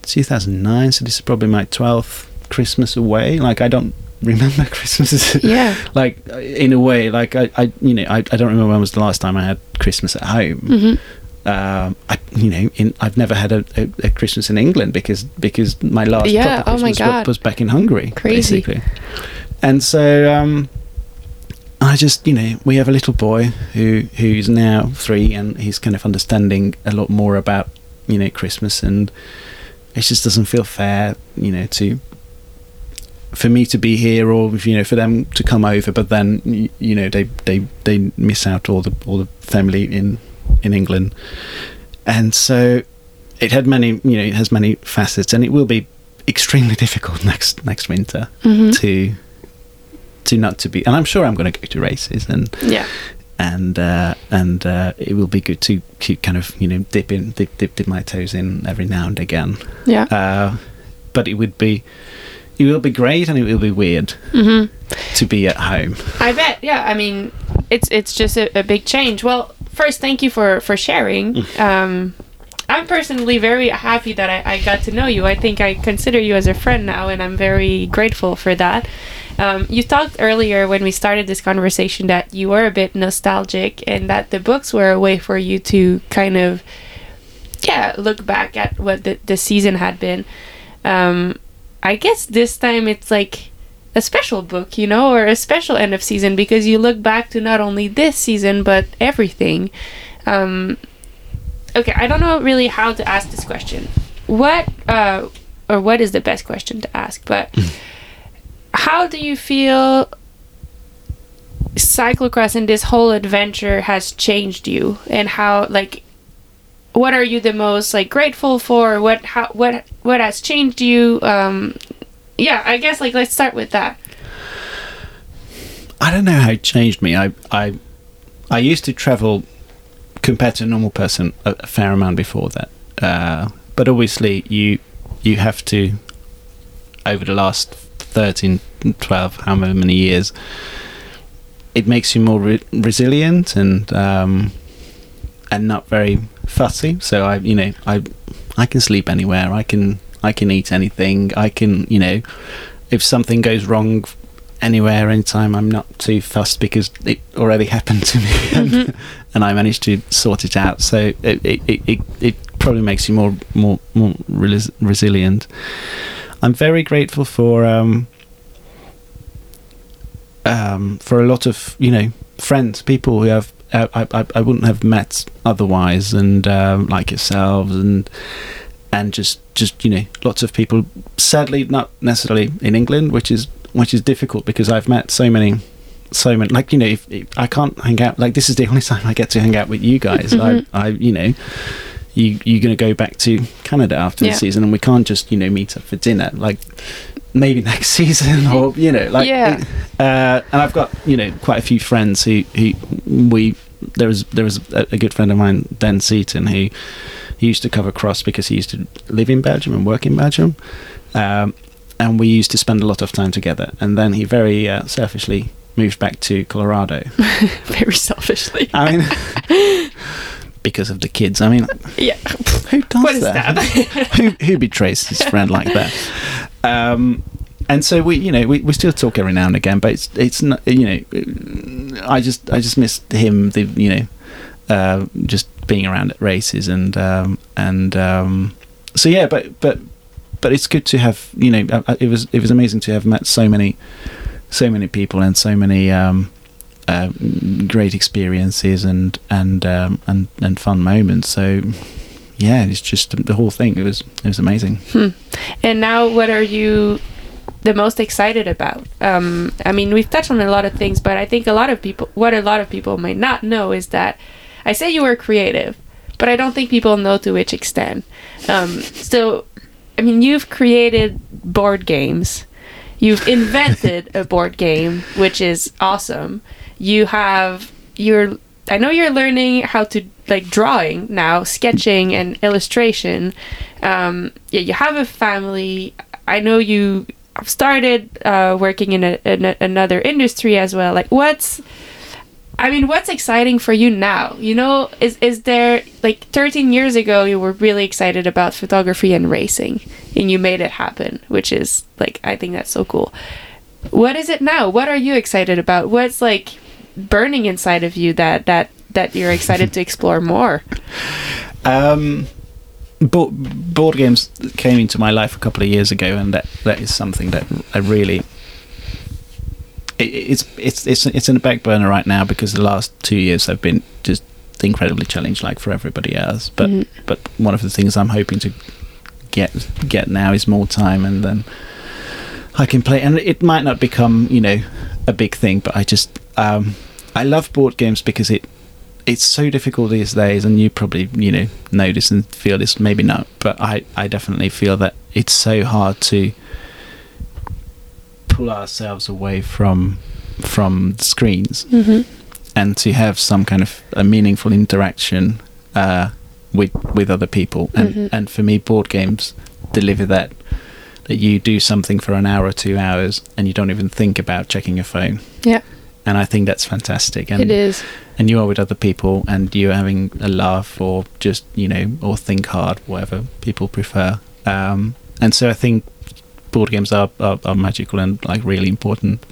2009, so this is probably my 12th Christmas away. Like I don't remember Christmas Yeah. like uh, in a way like I, I you know I, I don't remember when was the last time I had Christmas at home hmm um I you know in I've never had a, a, a Christmas in England because because my last Yeah, proper oh my Christmas wa- God. was back in Hungary Crazy. basically and so um I just you know we have a little boy who who's now three and he's kind of understanding a lot more about you know Christmas and it just doesn't feel fair you know to for me to be here or you know for them to come over but then you know they they they miss out all the all the family in in England and so it had many you know it has many facets and it will be extremely difficult next next winter hmm to to not to be and I'm sure I'm going to go to races and Yeah. and uh, and uh, it will be good to, to kind of you know dip in dip, dip dip my toes in every now and again Yeah. uh, but it would be it will be great and it will be weird hmm to be at home I bet. Yeah. I mean, it's it's just a, a big change. Well, first, thank you for for sharing. Um, I'm personally very happy that I, I got to know you. I think I consider you as a friend now, and I'm very grateful for that. Um, you talked earlier when we started this conversation that you were a bit nostalgic and that the books were a way for you to kind of, yeah, look back at what the, the season had been. Um, I guess this time it's like a special book, you know, or a special end of season because you look back to not only this season but everything. Um, okay, I don't know really how to ask this question. What uh, or what is the best question to ask? But how do you feel cyclocross and this whole adventure has changed you, and how like what are you the most like grateful for? What how what what has changed you? Um, yeah, I guess like let's start with that. I don't know how it changed me I I I used to travel compared to a normal person a, a fair amount before that uh, but obviously you you have to over the last 13 12 however many years it makes you more re- resilient and um, and not very fussy so I you know I I can sleep anywhere. I can I can eat anything. I can you know if something goes wrong anywhere anytime I'm not too fussed because it already happened to me and, and I managed to sort it out. So it it, it, it, probably makes you more more more relis- resilient. I'm very grateful for um um for a lot of you know friends people who have uh, I, I, I wouldn't have met otherwise and um, like yourselves and and just just you know lots of people sadly not necessarily in England which is which is difficult because I've met so many so many like you know if, if I can't hang out like this is the only time I get to hang out with you guys Mhm. I I you know you you're going to go back to Canada after Yeah. the season and we can't just you know meet up for dinner like maybe next season or you know like Yeah. uh, and I've got you know quite a few friends who who we there was there was a, a good friend of mine Dan Seaton who he used to cover cross because he used to live in Belgium and work in Belgium um, and we used to spend a lot of time together and then he very uh, selfishly moved back to Colorado Very selfishly. I mean because of the kids I mean yeah. who does that, that? who, who betrays his friend like that? Um, and so we, you know, we, we still talk every now and again, but it's it's not, you know, I just I just miss him, the you know, uh, just being around at races and um, and um, so yeah, but but but it's good to have you know, uh, it was it was amazing to have met so many so many people and so many um, uh, great experiences and and um, and and fun moments. So yeah, it's just the whole thing. It was it was amazing. Hmm. And now, what are you the most excited about? Um, I mean, we've touched on a lot of things, but I think a lot of people, what a lot of people might not know, is that I say you were creative, but I don't think people know to which extent. Um, so, I mean, you've created board games. You've invented a board game, which is awesome. You have you're I know you're learning how to like drawing now, sketching and illustration. Um, yeah, you have a family. I know you started uh, working in, a, in a, another industry as well. Like, what's I mean, what's exciting for you now? You know, is is there like 13 years ago you were really excited about photography and racing and you made it happen, which is like I think that's so cool. What is it now? What are you excited about? What's like burning inside of you that that that you're excited to explore more? Um board, board games came into my life a couple of years ago and that that is something that I really it's it's it's it's in the back burner right now because the last two years have been just incredibly challenged, like for everybody else. But mm. but one of the things I'm hoping to get get now is more time, and then I can play. And it might not become you know a big thing, but I just um, I love board games because it it's so difficult these days, and you probably you know notice and feel this. Maybe not, but I I definitely feel that it's so hard to pull ourselves away from from screens mm-hmm. and to have some kind of a meaningful interaction uh, with with other people. And mm-hmm. and for me, board games deliver that. That you do something for an hour or two hours, and you don't even think about checking your phone. Yeah. And I think that's fantastic. And it is. And you are with other people, and you're having a laugh, or just you know, or think hard, whatever people prefer. Um, and so I think board games are, are, are magical and like really important.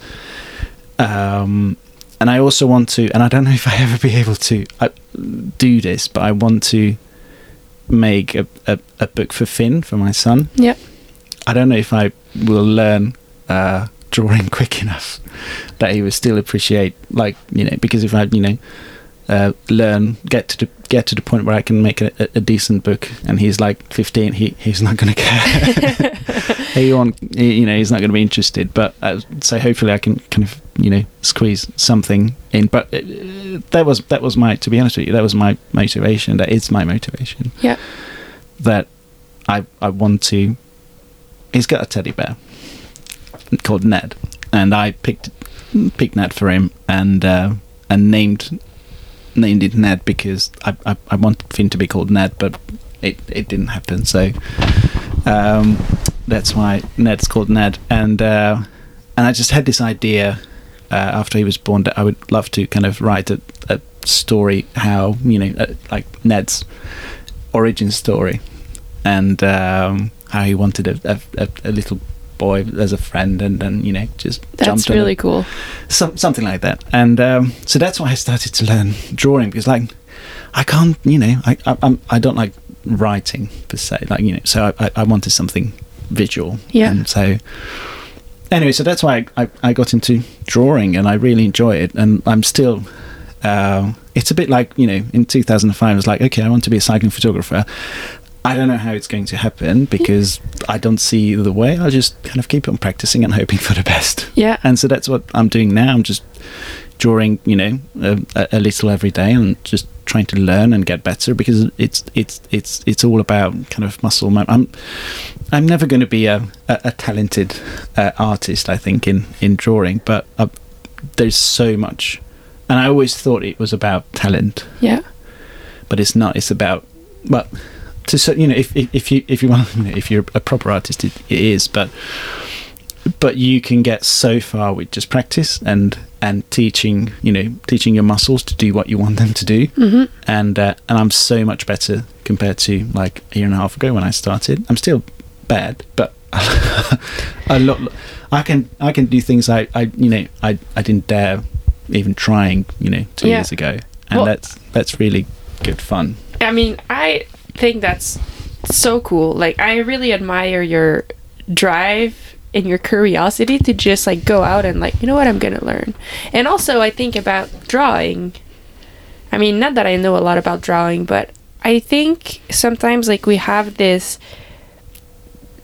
Um, and I also want to, and I don't know if I ever be able to uh, do this, but I want to make a, a, a, book for Finn for my son. Yeah. I don't know if I will learn uh, drawing quick enough that he would still appreciate, like you know, because if I you know uh, learn, get to the get to the point where I can make a, a decent book, and he's like 15, he he's not going to care. he won't, he, you know, he's not going to be interested. But uh, so hopefully I can kind of you know squeeze something in. But uh, that was that was my to be honest with you, that was my motivation. That is my motivation. Yeah. That I I want to. He's got a teddy bear called Ned, and I picked picked Ned for him and uh, and named named it Ned because I, I, I wanted Finn to be called Ned, but it, it didn't happen. So um, that's why Ned's called Ned. And uh, and I just had this idea uh, after he was born that I would love to kind of write a, a story how you know uh, like Ned's origin story and um, how he wanted a, a, a little boy as a friend and then you know just that's really cool. Some, something like that. And um, so that's why i started to learn drawing because like i can't you know i i, I'm, I do not like writing per se like you know so i, I wanted something visual. Yeah. And so anyway so that's why I, I, I got into drawing and i really enjoy it. And i'm still uh, it's a bit like you know in 2005 i was like okay i want to be a cycling photographer I don't know how it's going to happen because I don't see the way. I'll just kind of keep on practicing and hoping for the best. Yeah. And so that's what I'm doing now. I'm just drawing, you know, a, a little every day and just trying to learn and get better because it's it's it's it's all about kind of muscle. I'm I'm never going to be a a, a talented uh, artist. I think in in drawing, but uh, there's so much, and I always thought it was about talent. Yeah. But it's not. It's about well to you know if if you if you want if you're a proper artist it, it is but but you can get so far with just practice and and teaching you know teaching your muscles to do what you want them to do mm-hmm. and uh, and I'm so much better compared to like a year and a half ago when I started I'm still bad but a lot. I can I can do things I, I you know I, I didn't dare even trying you know two Yeah. years ago, and Well- that's that's really good fun. I mean, I think that's so cool. Like, I really admire your drive and your curiosity to just like go out and like, you know what, I'm gonna learn. And also, I think about drawing. I mean, not that I know a lot about drawing, but I think sometimes like we have this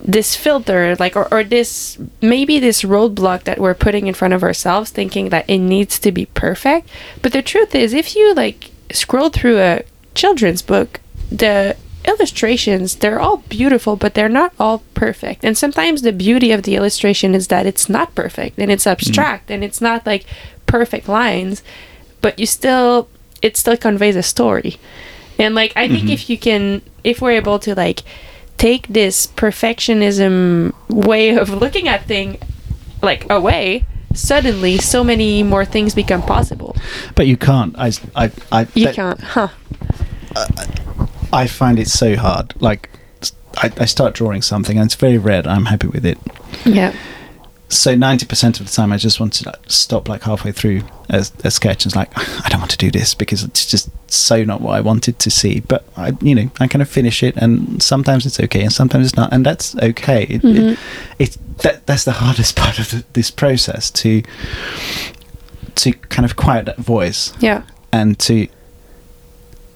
this filter like or, or this maybe this roadblock that we're putting in front of ourselves thinking that it needs to be perfect but the truth is if you like scroll through a children's book the illustrations they're all beautiful but they're not all perfect. And sometimes the beauty of the illustration is that it's not perfect and it's mm-hmm. abstract and it's not like perfect lines but you still it still conveys a story. And like i think mm-hmm. if you can if we're able to like take this perfectionism way of looking at thing like away suddenly so many more things become possible. But you can't. I I I, you can't huh uh, I find it so hard. Like I, I start drawing something and it's very red. I'm happy with it. yeah So ninety percent of the time, I just want to like, stop like halfway through a, a sketch and it's like I don't want to do this because it's just so not what I wanted to see. But I, you know, I kind of finish it, and sometimes it's okay, and sometimes it's not, and that's okay. It, it, mm-hmm. it's that that's the hardest part of the, this process to to kind of quiet that voice yeah and to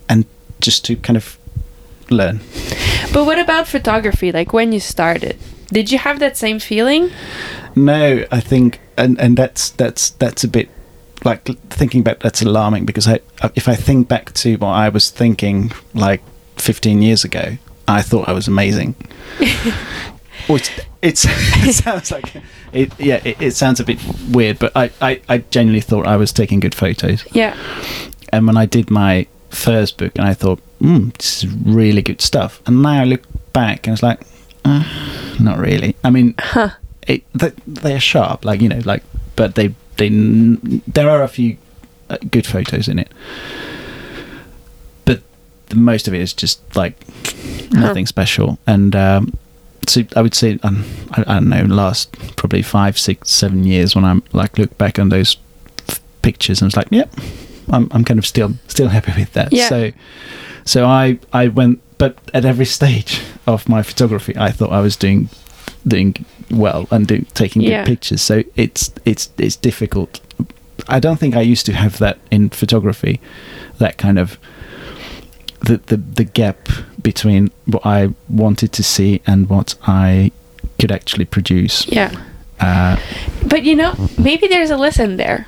and just to kind of learn. but what about photography like when you started did you have that same feeling No, I think, and and that's that's that's a bit like thinking back. That's alarming because I, uh, if I think back to what I was thinking like 15 years ago, I thought I was amazing. Which it's it sounds like it. Yeah, it, it sounds a bit weird, but I, I I genuinely thought I was taking good photos. yeah And when I did my first book, and I thought, mm, this is really good stuff. And now I look back and it's like, uh, not really. I mean, huh it, they, they're sharp, like you know, like, but they they there are a few uh, good photos in it, but the most of it is just like nothing special. And um, so I would say, um, I, I don't know, last probably five, six, seven years when I'm like look back on those f- pictures and it's like, yep, I'm I'm kind of still still happy with that. Yeah. So so I I went, but at every stage of my photography, I thought I was doing doing well and do, taking Yeah. good pictures. So it's it's it's difficult. I don't think I used to have that in photography, that kind of the the, the gap between what I wanted to see and what I could actually produce. yeah Uh, But you know, maybe there's a lesson there.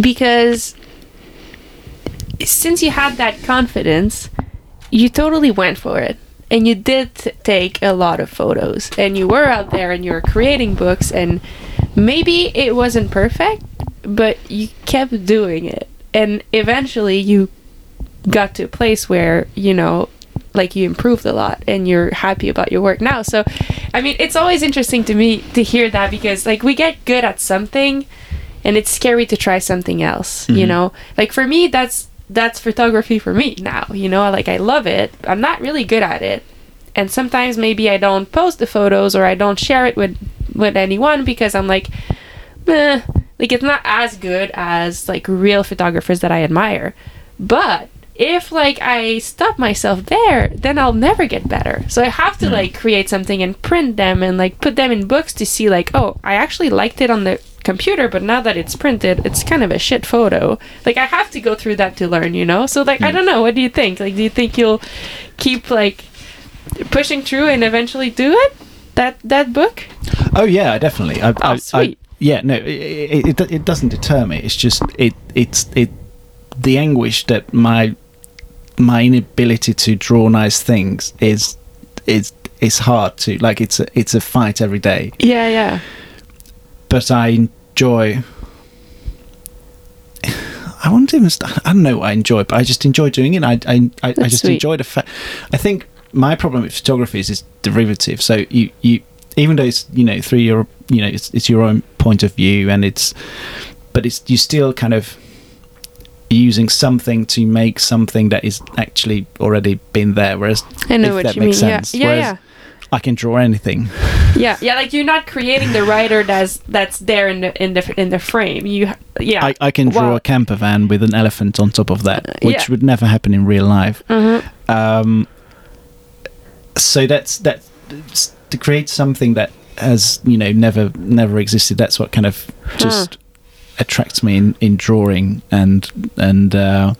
Because since you had that confidence, you totally went for it. And you did take a lot of photos. And you were out there and you were creating books. And maybe it wasn't perfect, but you kept doing it. And eventually you got to a place where, you know, like you improved a lot and you're happy about your work now. So, I mean, it's always interesting to me to hear that because like we get good at something and it's scary to try something else, you mm-hmm. know? Like for me that's that's photography for me now, you know? Like I love it. I'm not really good at it. And sometimes maybe I don't post the photos or I don't share it with with anyone because I'm like meh, like it's not as good as like real photographers that I admire. But if like I stop myself there, then I'll never get better. So I have to hmm. like create something and print them and like put them in books to see like, oh, I actually liked it on the computer, but now that it's printed, it's kind of a shit photo. Like I have to go through that to learn, you know? So like I hmm. don't know, what do you think? Like do you think you'll keep like pushing through and eventually do it? That that book? oh yeah, definitely. I, oh, I, I, sweet. yeah, no, it, it, it, it doesn't deter me. It's just it it's it the anguish that my my inability to draw nice things is is it's hard to like it's a, it's a fight every day Yeah, yeah. But I enjoy. I won't even. I don't know what I enjoy, but I just enjoy doing it. I I, I, I just sweet. enjoy the fact. I think my problem with photography is it's derivative. So you you even though it's you know through your you know it's it's your own point of view and it's but it's you still kind of using something to make something that is actually already been there. Whereas I know what that you makes mean. sense. Yeah, yeah, Whereas yeah. I can draw anything. Yeah, yeah. Like you're not creating the rider that's that's there in the in the in the frame. You, yeah. I, I can draw Wow. a camper van with an elephant on top of that, Uh, which yeah. would never happen in real life. Mhm. Um, so that's that to create something that has you know never never existed. That's what kind of just attracts me in, in drawing and and uh,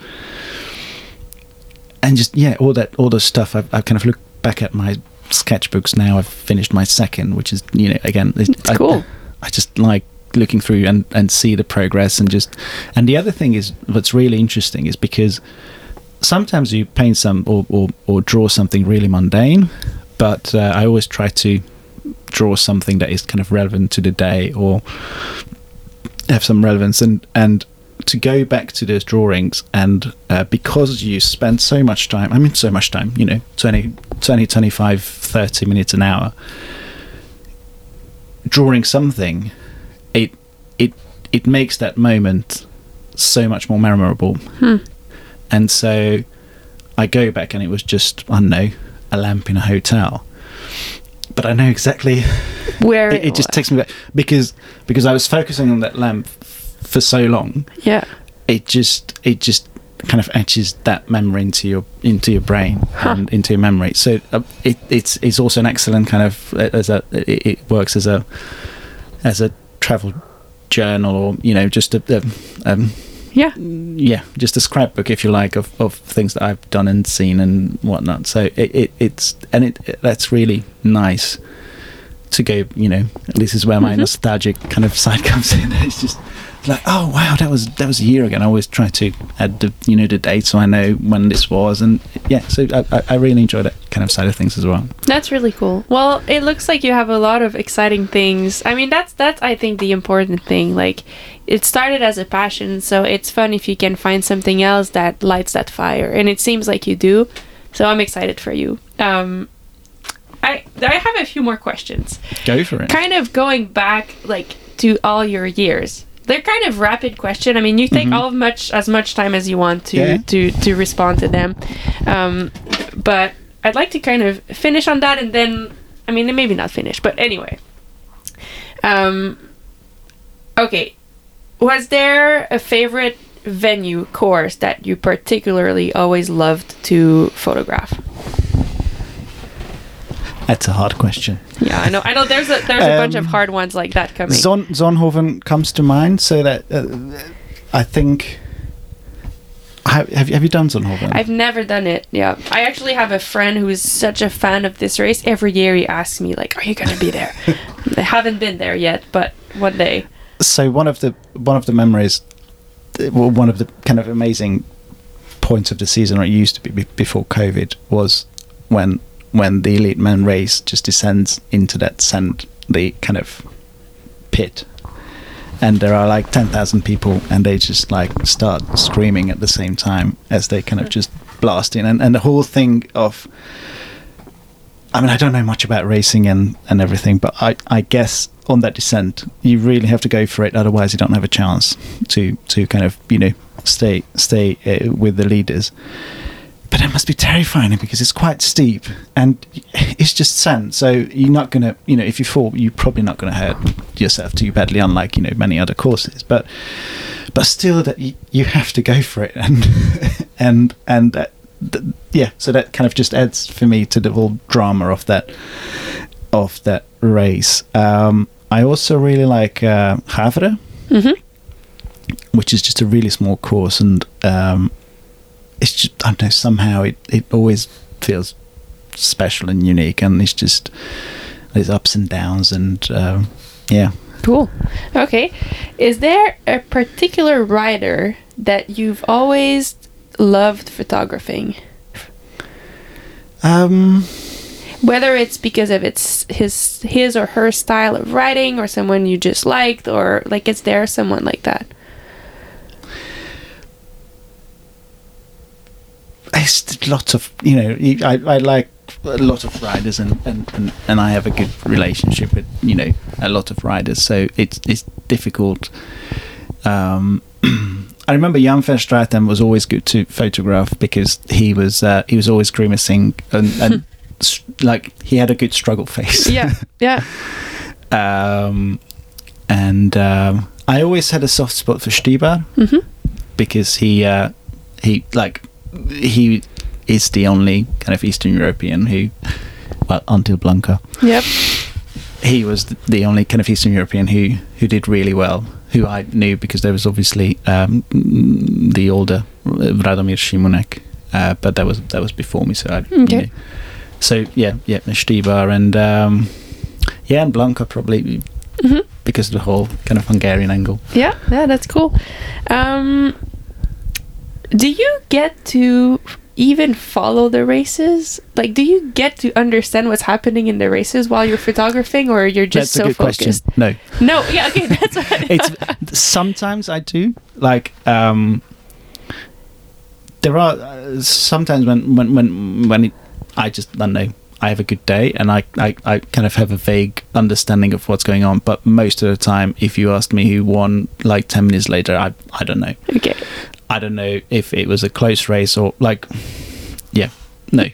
and just yeah all that all the stuff. I've, I've kind of looked back at my sketchbooks now. I've finished my second, which is you know again it's I, cool. I just like looking through and, and see the progress and just and the other thing is what's really interesting is because sometimes you paint some or, or, or draw something really mundane but uh, I always try to draw something that is kind of relevant to the day or have some relevance and and to go back to those drawings and uh, because you spend so much time I mean so much time you know 20 20 25 30 minutes an hour drawing something it it it makes that moment so much more memorable. Hmm. and so I go back and it was just I don't know a lamp in a hotel. But I know exactly Where it, it just takes me back because because I was focusing on that lamp for so long yeah. it just it just kind of etches that memory into your into your brain Huh. and into your memory so uh, it it's it's also an excellent kind of uh, as a it, it works as a as a travel journal or you know just a, a um, Yeah. yeah just a scrapbook if you like of, of things that I've done and seen and whatnot so it, it it's and it, that's really nice to go you know this is where my Mhm. nostalgic kind of side comes in it's just like oh wow that was that was a year ago and I always try to add the you know the date so I know when this was and yeah so I, I, really enjoy that kind of side of things as well That's really cool. Well, it looks like you have a lot of exciting things. I mean, that's that's I think the important thing. Like, it started as a passion, so it's fun if you can find something else that lights that fire, and it seems like you do. So I'm excited for you. Um, I I have a few more questions. go for it Kind of going back like to all your years. They're kind of rapid question. I mean, you take Mhm. all of much as much time as you want to Yeah. to to respond to them. Um, but I'd like to kind of finish on that and then I mean maybe not finish, but anyway. Um okay. Was there a favorite venue course that you particularly always loved to photograph? that's a hard question Yeah, I know. I know there's a there's a bunch of Um, hard ones like that coming. Zon Zonhoven comes to mind so that uh, I think have, have you have you done Zonhoven I've never done it. Yeah, I actually have a friend who is such a fan of this race. Every year he asks me like, "Are you gonna be there?" I haven't been there yet, but one day. so one of the one of the memories well, one of the kind of amazing points of the season or it used to be- before covid was when when the elite men race just descends into that sand the kind of pit and there are like 10,000 people and they just like start screaming at the same time as they kind of just blast in and, and the whole thing of I mean, I don't know much about racing and, and everything, but I, I guess on that descent, you really have to go for it. Otherwise, you don't have a chance to, to kind of you know stay stay uh, with the leaders. But it must be terrifying because it's quite steep and it's just sand. So you're not gonna you know if you fall, you're probably not gonna hurt yourself too badly, unlike you know many other courses. But but still, that you, you have to go for it and and and that th- yeah, so that kind of just adds for me to the whole drama of that of that race. Um, I also really like uh, Havre, Mm-hmm. which is just a really small course, and um, it's just I don't know somehow it it always feels special and unique, and it's just there's ups and downs, and um, yeah. Cool. Okay. Is there a particular writer that you've always loved photographing? Um, Whether it's because of its his his or her style of writing or someone you just liked or like is there someone like that? It's lots of you know I, I like a lot of riders and, and, and, and I have a good relationship with you know a lot of riders so it's it's difficult um, I remember Jan van Straten was always good to photograph because he was uh, he was always grimacing and, and like he had a good struggle face. Yeah. Yeah. um, and um, I always had a soft spot for Stybar hmm because he uh, he like he is the only kind of Eastern European who, well, until Blanka, Yep. he was the only kind of Eastern European who who did really well. Who I knew because there was obviously um, the older Radomir Simunek, uh, but that was that was before me. So I, you Okay. know. so yeah, yeah, Stybar and um, yeah, and Blanka probably hmm because of the whole kind of Hungarian angle. Yeah. Yeah. That's cool. Um, do you get to even follow the races? Like, do you get to understand what's happening in the races while you're photographing, or you're just That's so focused? question. No, No. Yeah. Okay. That's what. it's sometimes I do like um there are uh, sometimes when when when when it, I just I don't know I have a good day and I, I I kind of have a vague understanding of what's going on but most of the time if you asked me who won like 10 minutes later I I don't know okay. I don't know if it was a close race or like yeah no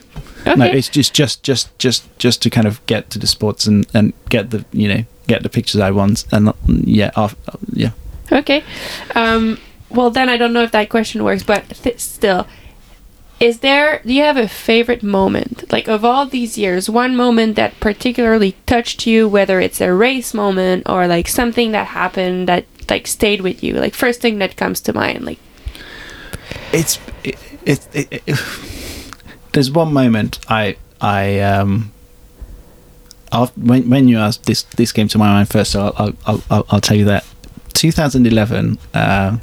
Okay. no it's just just just just just to kind of get to the sports and and get the you know get the pictures I want and yeah af- yeah Okay. Um, well, then I don't know if that question works, but th- still, is there? Do you have a favorite moment, like of all these years, one moment that particularly touched you, whether it's a race moment or like something that happened that like stayed with you, like first thing that comes to mind, like it's it, it, it, it- there's one moment I I um af- when when you asked this this came to my mind first so I'll I'll I'll, I'll tell you that 2011 uh,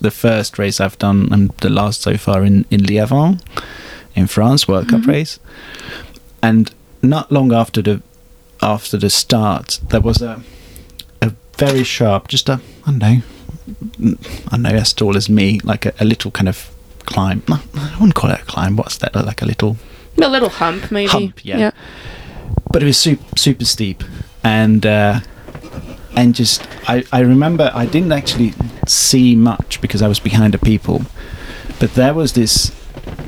the first race I've done and the last so far in in Liévin in France World Cup Mhm. race and not long after the after the start there was a a very sharp just a I don't know I know as tall as me like a, a little kind of climb. I wouldn't call it a climb what's that like a little a little hump, maybe. Hump, yeah. but it was super super steep. And uh, and just I, I remember I didn't actually see much because I was behind the people. But there was this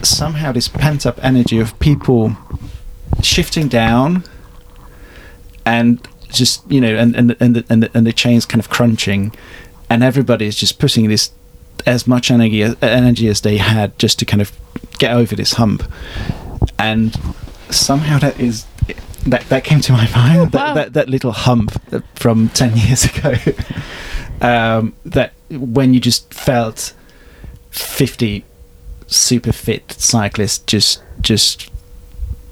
somehow this pent up energy of people shifting down and just you know and and and the, and the, and the chains kind of crunching and everybody is just putting this as much energy energy as they had just to kind of get over this hump and somehow that is that that came to my mind that, wow. that that little hump from 10 years ago um, that when you just felt 50 super fit cyclists just just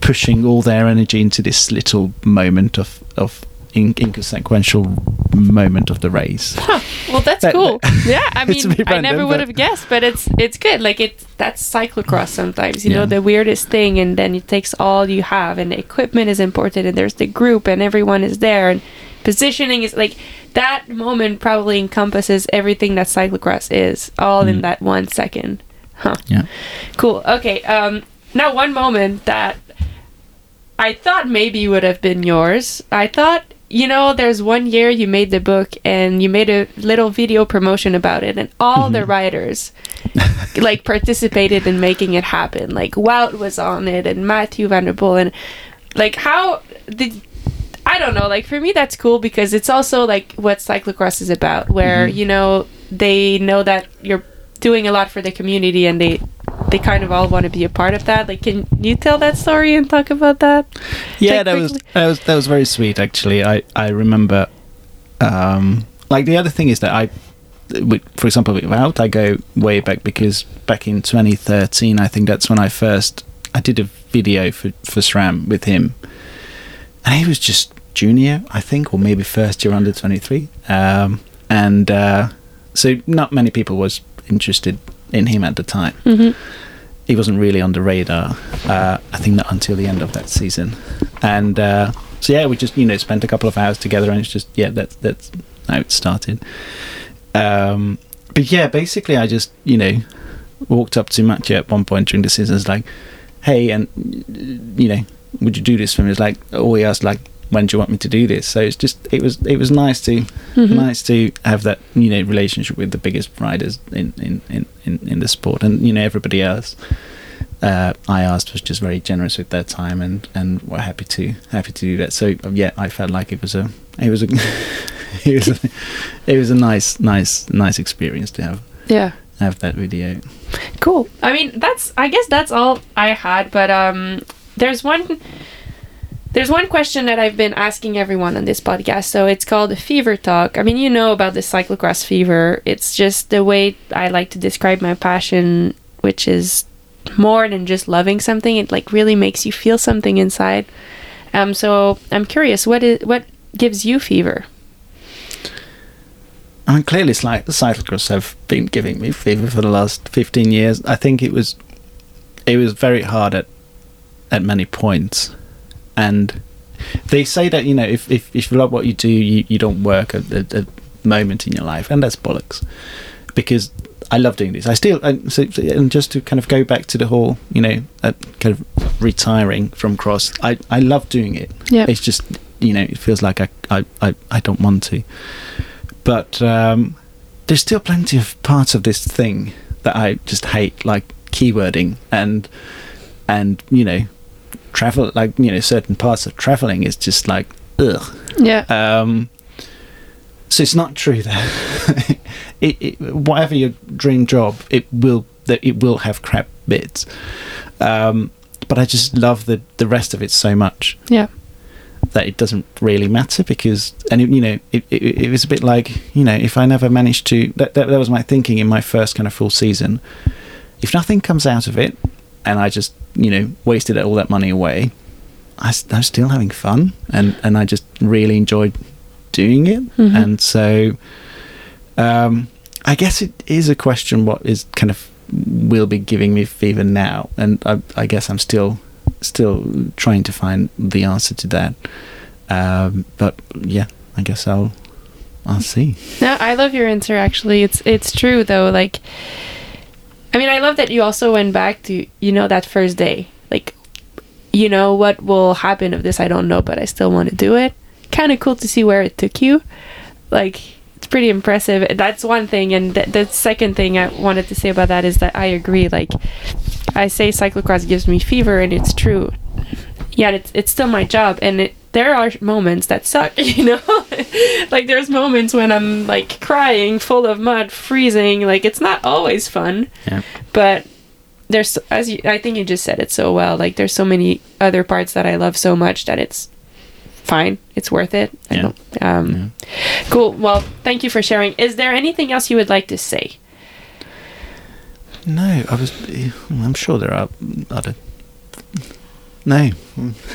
pushing all their energy into this little moment of of in- inconsequential moment of the race Huh. Well, that's That- cool. yeah, I mean, bit I never would have guessed, but it's it's good. Like it, that's cyclocross. Sometimes you know the weirdest thing, and then it takes all you have, and the equipment is important, and there's the group, and everyone is there, and positioning is like that moment probably encompasses everything that cyclocross is, all in Mm. that one second. Huh. yeah Cool. Okay. Um. Now, one moment that I thought maybe would have been yours. I thought, you know, there's one year you made the book and you made a little video promotion about it, and all the Mhm. writers like participated in making it happen. Like Wout was on it, and Mathieu Van Der Poel, and like how did. I don't know. Like for me, that's cool because it's also like what cyclocross is about, where Mhm. you know they know that you're doing a lot for the community, and they they kind of all want to be a part of that. Like, can you tell that story and talk about that? yeah Like, that was that was that was very sweet actually i i remember um like the other thing is that i for example with Wout i go way back because back in 2013 i think that's when i first i did a video for for sram with him and he was just junior i think or maybe first year under 23 um and uh so not many people was interested in him at the time Mm-hmm. he wasn't really on the radar. Uh, I think not until the end of that season, and uh, so yeah, we just you know spent a couple of hours together, and it's just yeah, that's that's how it started. Um, but yeah, basically, I just you know walked up to Mathieu at one point during the season, was like, hey, and you know, would you do this for me? It's like, oh, he asked like, when do you want me to do this? So it's just it was it was nice to Mhm. nice to have that you know relationship with the biggest riders in in, in, in, in the sport and you know everybody else uh, I asked was just very generous with their time and and were happy to happy to do that. So um, yeah, I felt like it was a it was a it was a, it was a nice nice nice experience to have Yeah. have that video. Cool. I mean, that's I guess that's all I had, but um there's one there's one question that I've been asking everyone on this podcast. So it's called fever talk. I mean, you know about the cyclocross fever. It's just the way I like to describe my passion, which is more than just loving something. It like really makes you feel something inside. Um so I'm curious, what is what gives you fever? I mean, clearly, it's like the cyclocross have been giving me fever for the last fifteen years. I think it was, it was very hard at, at many points, and they say that you know if if, if you love what you do, you, you don't work at a, a moment in your life, and that's bollocks, because I love doing this. I still and so and just to kind of go back to the whole you know uh, kind of retiring from cross. I I love doing it. Yeah. It's just you know it feels like I I I, I don't want to but um, there's still plenty of parts of this thing that I just hate, like keywording and and you know travel, like you know certain parts of traveling is just like ugh. Yeah. Um, so it's not true that it, it, whatever your dream job, it will that it will have crap bits. Um, but I just love the the rest of it so much Yeah. that it doesn't really matter because and it, you know it, it, it was a bit like you know if I never managed to that, that that was my thinking in my first kind of full season if nothing comes out of it and I just you know wasted all that money away i was still having fun and and I just really enjoyed doing it Mhm. and so um I guess it is a question what is kind of will be giving me fever now and I, I guess I'm still still trying to find the answer to that um, but yeah I guess I'll I'll see No, I love your answer. Actually, it's it's true though. Like, I mean, I love that you also went back to you know that first day. Like, you know what will happen of this? I don't know, but I still want to do it. Kind of cool to see where it took you. Like, it's pretty impressive. That's one thing, and th- the second thing I wanted to say about that is that I agree. Like, I say cyclocross gives me fever, and it's true. Yet it's it's still my job, and it there are moments that suck, you know. like there's moments when I'm like crying, full of mud, freezing. Like it's not always fun, yeah but there's as you, I think you just said it so well. Like there's so many other parts that I love so much that it's fine. It's worth it. I Yeah. don't, um, Cool. Well, thank you for sharing. Is there anything else you would like to say? no I was I'm sure there are other no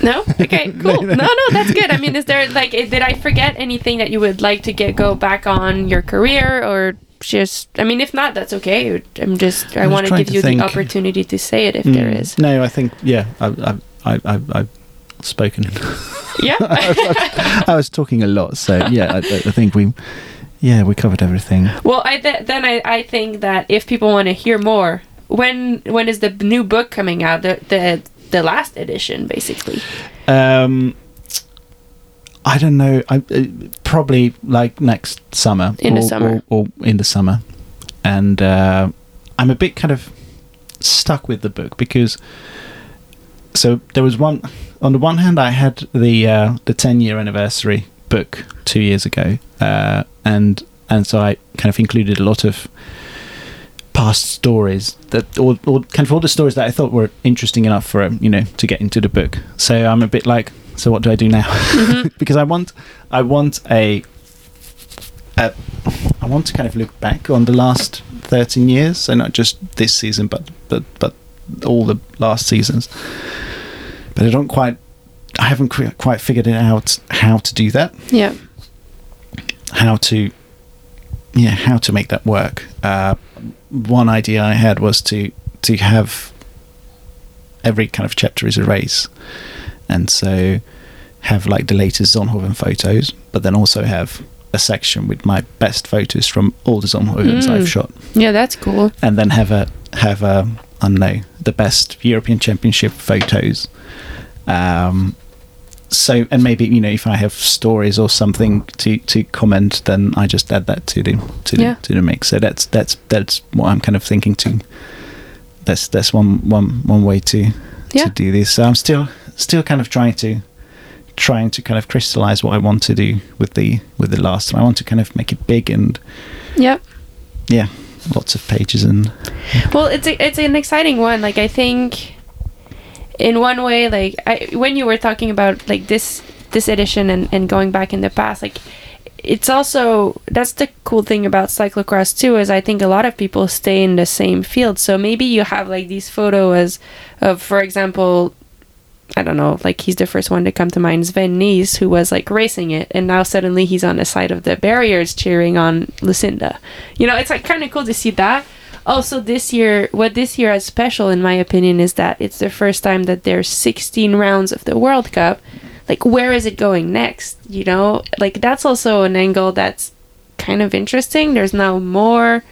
No. Okay. Cool. no, no, that's good. I mean, is there like, i- did I forget anything that you would like to get go back on your career or? Just, I mean, if not, that's okay. I'm just, I I want to give you think. the opportunity to say it if there Mm, is. no I think yeah I, I, I, I, I've spoken Yeah. I was talking a lot so yeah I, I think we yeah we covered everything well, I th- then I, I think that if people want to hear more, when when is the new book coming out? The the the last edition, basically. Um, I don't know. I uh, probably like next summer. In the or, summer. or, or in the summer, and uh, I'm a bit kind of stuck with the book because. So there was one. On the one hand, I had the uh, the 10 year anniversary book two years ago, uh, and and so I kind of included a lot of past stories that or, or kind of all the stories that I thought were interesting enough for um, you know to get into the book. So I'm a bit like, so what do I do now? because I want I want a, a I want to kind of look back on the last 13 years, so not just this season, but but but all the last seasons. But I don't quite. I haven't qu- quite figured it out how to do that Yeah. how to yeah how to make that work uh, one idea i had was to to have every kind of chapter is a race and so have like the latest zonhoven photos but then also have a section with my best photos from all the zonhovens Mm. i've shot Yeah, that's cool. and then have a have a I don't know the best European Championship photos. Um, so and maybe you know if I have stories or something to to comment, then I just add that to the to the Yeah. to the mix. So that's that's that's what I'm kind of thinking to that's that's one one one way to Yeah. to do this. So I'm still still kind of trying to trying to kind of crystallize what I want to do with the with the last one. I want to kind of make it big and Yeah. yeah, lots of pages and Well, it's a, it's an exciting one. Like I think, in one way, like I, when you were talking about like this this edition and and going back in the past, like it's also that's the cool thing about cyclocross too is I think a lot of people stay in the same field. So maybe you have like these photos of, for example. I don't know, like he's the first one to come to mind, Sven Nys, who was like racing it, and now suddenly he's on the side of the barriers cheering on Lucinda. You know, it's like kind of cool to see that. Also, this year, what this year is special, in my opinion, is that it's the first time that there's 16 rounds of the World Cup. Like, where is it going next? You know, like that's also an angle that's kind of interesting. There's now more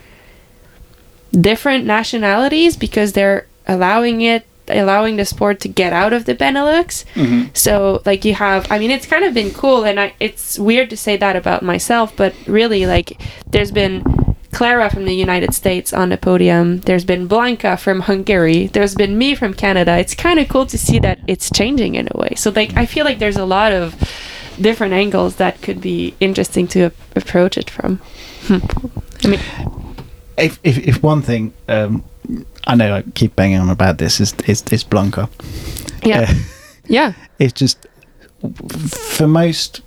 different nationalities because they're allowing it allowing the sport to get out of the Benelux. Mm-hmm. So like you have I mean it's kind of been cool and I it's weird to say that about myself, but really like there's been Clara from the United States on the podium. There's been Blanka from Hungary. There's been me from Canada. It's kind of cool to see that it's changing in a way. So like I feel like there's a lot of different angles that could be interesting to a- approach it from. Hmm. I mean, if if, if one thing um, I know I keep banging on about this is is, is Blanka. yeah, Uh, yeah, it's just for most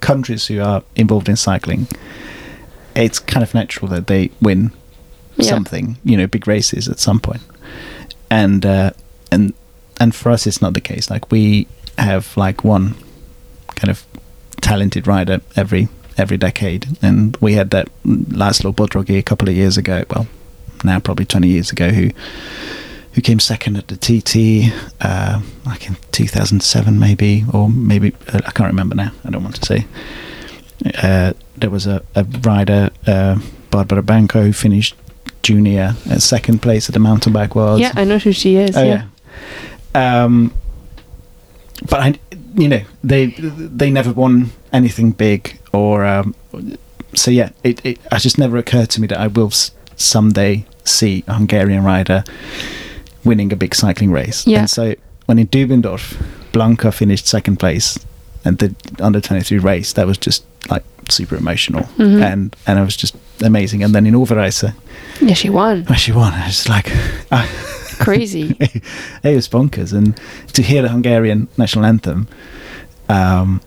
countries who are involved in cycling, it's kind of natural that they win Yeah. something, you know, big races at some point. And uh, and and for us, it's not the case. Like we have like one kind of talented rider every every decade, and we had that Laszlo Bodrogi a couple of years ago. Well, now probably twenty years ago, who who came second at the TT, uh, like in 2007 maybe, or maybe uh, I can't remember now. I don't want to say. Uh, there was a, a rider, uh, Barbara Benkó, who finished junior at second place at the mountain bike world. yeah. I know who she is. Oh yeah. yeah. Um, but I, you know, they they never won anything big, or um, so yeah. It, it it just never occurred to me that I will s- someday see a Hungarian rider winning a big cycling race. Yeah. And so when in Dubendorf, Blanka finished second place and the under twenty three race, that was just like super emotional, Mhm. and and it was just amazing. And then in Overijse, Yeah, she won. she won, I was like. I, Crazy. it was bonkers, and to hear the Hungarian national anthem um,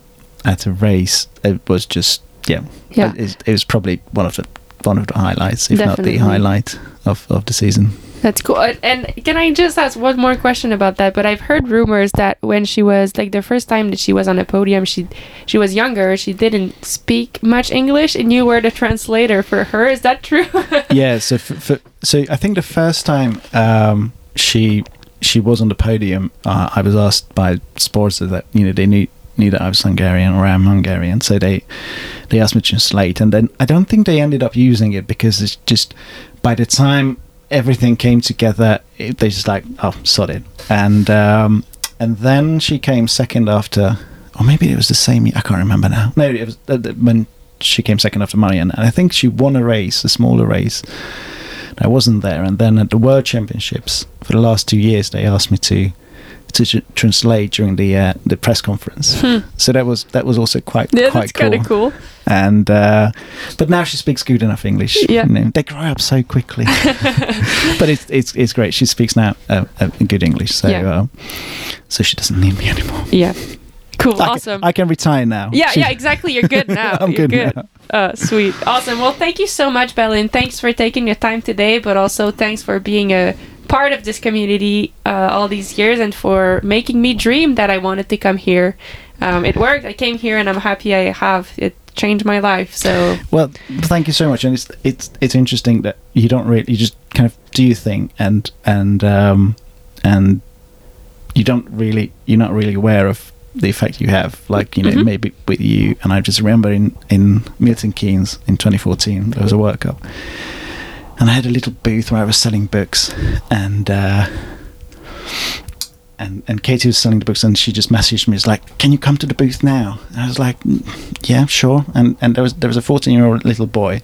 at a race, it was just yeah, Yeah. It, it was probably one of the one of the highlights, if not the highlight of, of the season. That's cool. And- can I just ask one more question about that? But I've heard rumors that when she was like the first time that she was on a podium, she she was younger. She didn't speak much English, and you were the translator for her. Is that true? yeah, so so I think the first time um, she she was on the podium, uh, I was asked by sports that you know they knew knew that I was Hungarian or I am Hungarian, so they they asked me to translate, and then I don't think they ended up using it because it's just by the time everything came together, they just like oh sod it, and um, and then she came second after, or maybe it was the same. I can't remember now. No, it was uh, when she came second after Marianne, and I think she won a race, a smaller race. I wasn't there, and then at the World Championships for the last two years, they asked me to to tr- translate during the uh, the press conference. So that was that was also quite Hmm. yeah, quite of cool. And uh, but now she speaks good enough English. Yeah. you know, they grow up so quickly. but it's it's it's great. She speaks now uh, uh, good English, so Yeah. uh, so she doesn't need me anymore. Yeah. Cool. I can- awesome. I can retire now. yeah, yeah, exactly. You're good now. I'm You're good now. Uh, sweet. Awesome. Well, thank you so much, Balint. Thanks for taking your time today, but also thanks for being a part of this community uh, all these years and for making me dream that I wanted to come here. Um, it worked. I came here and I'm happy I have. It changed my life. So, Well, thank you so much, and it's it's it's interesting that you don't really you just kind of do your thing, and and um, and you don't really you're not really aware of the effect you have. Like you know Mhm. maybe with you, and I just remember in in Milton Keynes in 2014 there was a World Cup, and I had a little booth where I was selling books, and. Uh, and and Katie was selling the books, and she just messaged me. It's like, "Can you come to the booth now?" And I was like, "Mm, "Yeah, sure." And and there was there was a fourteen year old little boy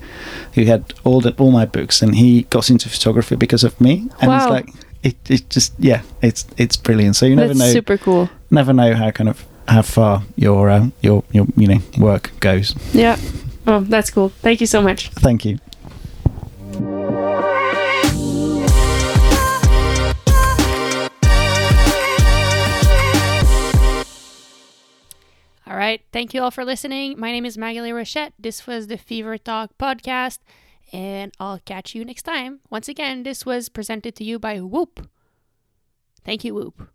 who had all the all my books, and he got into photography because of me. And Wow. it's like, it, it just yeah, it's it's brilliant. So you never That's know super cool. never know how kind of how far your uh, your your you know work goes. Yeah. Oh, that's cool. Thank you so much. Thank you. Right. Thank you all for listening. My name is Magalie Rochette. This was the Fever Talk podcast, and I'll catch you next time. Once again, this was presented to you by Whoop. Thank you, Whoop.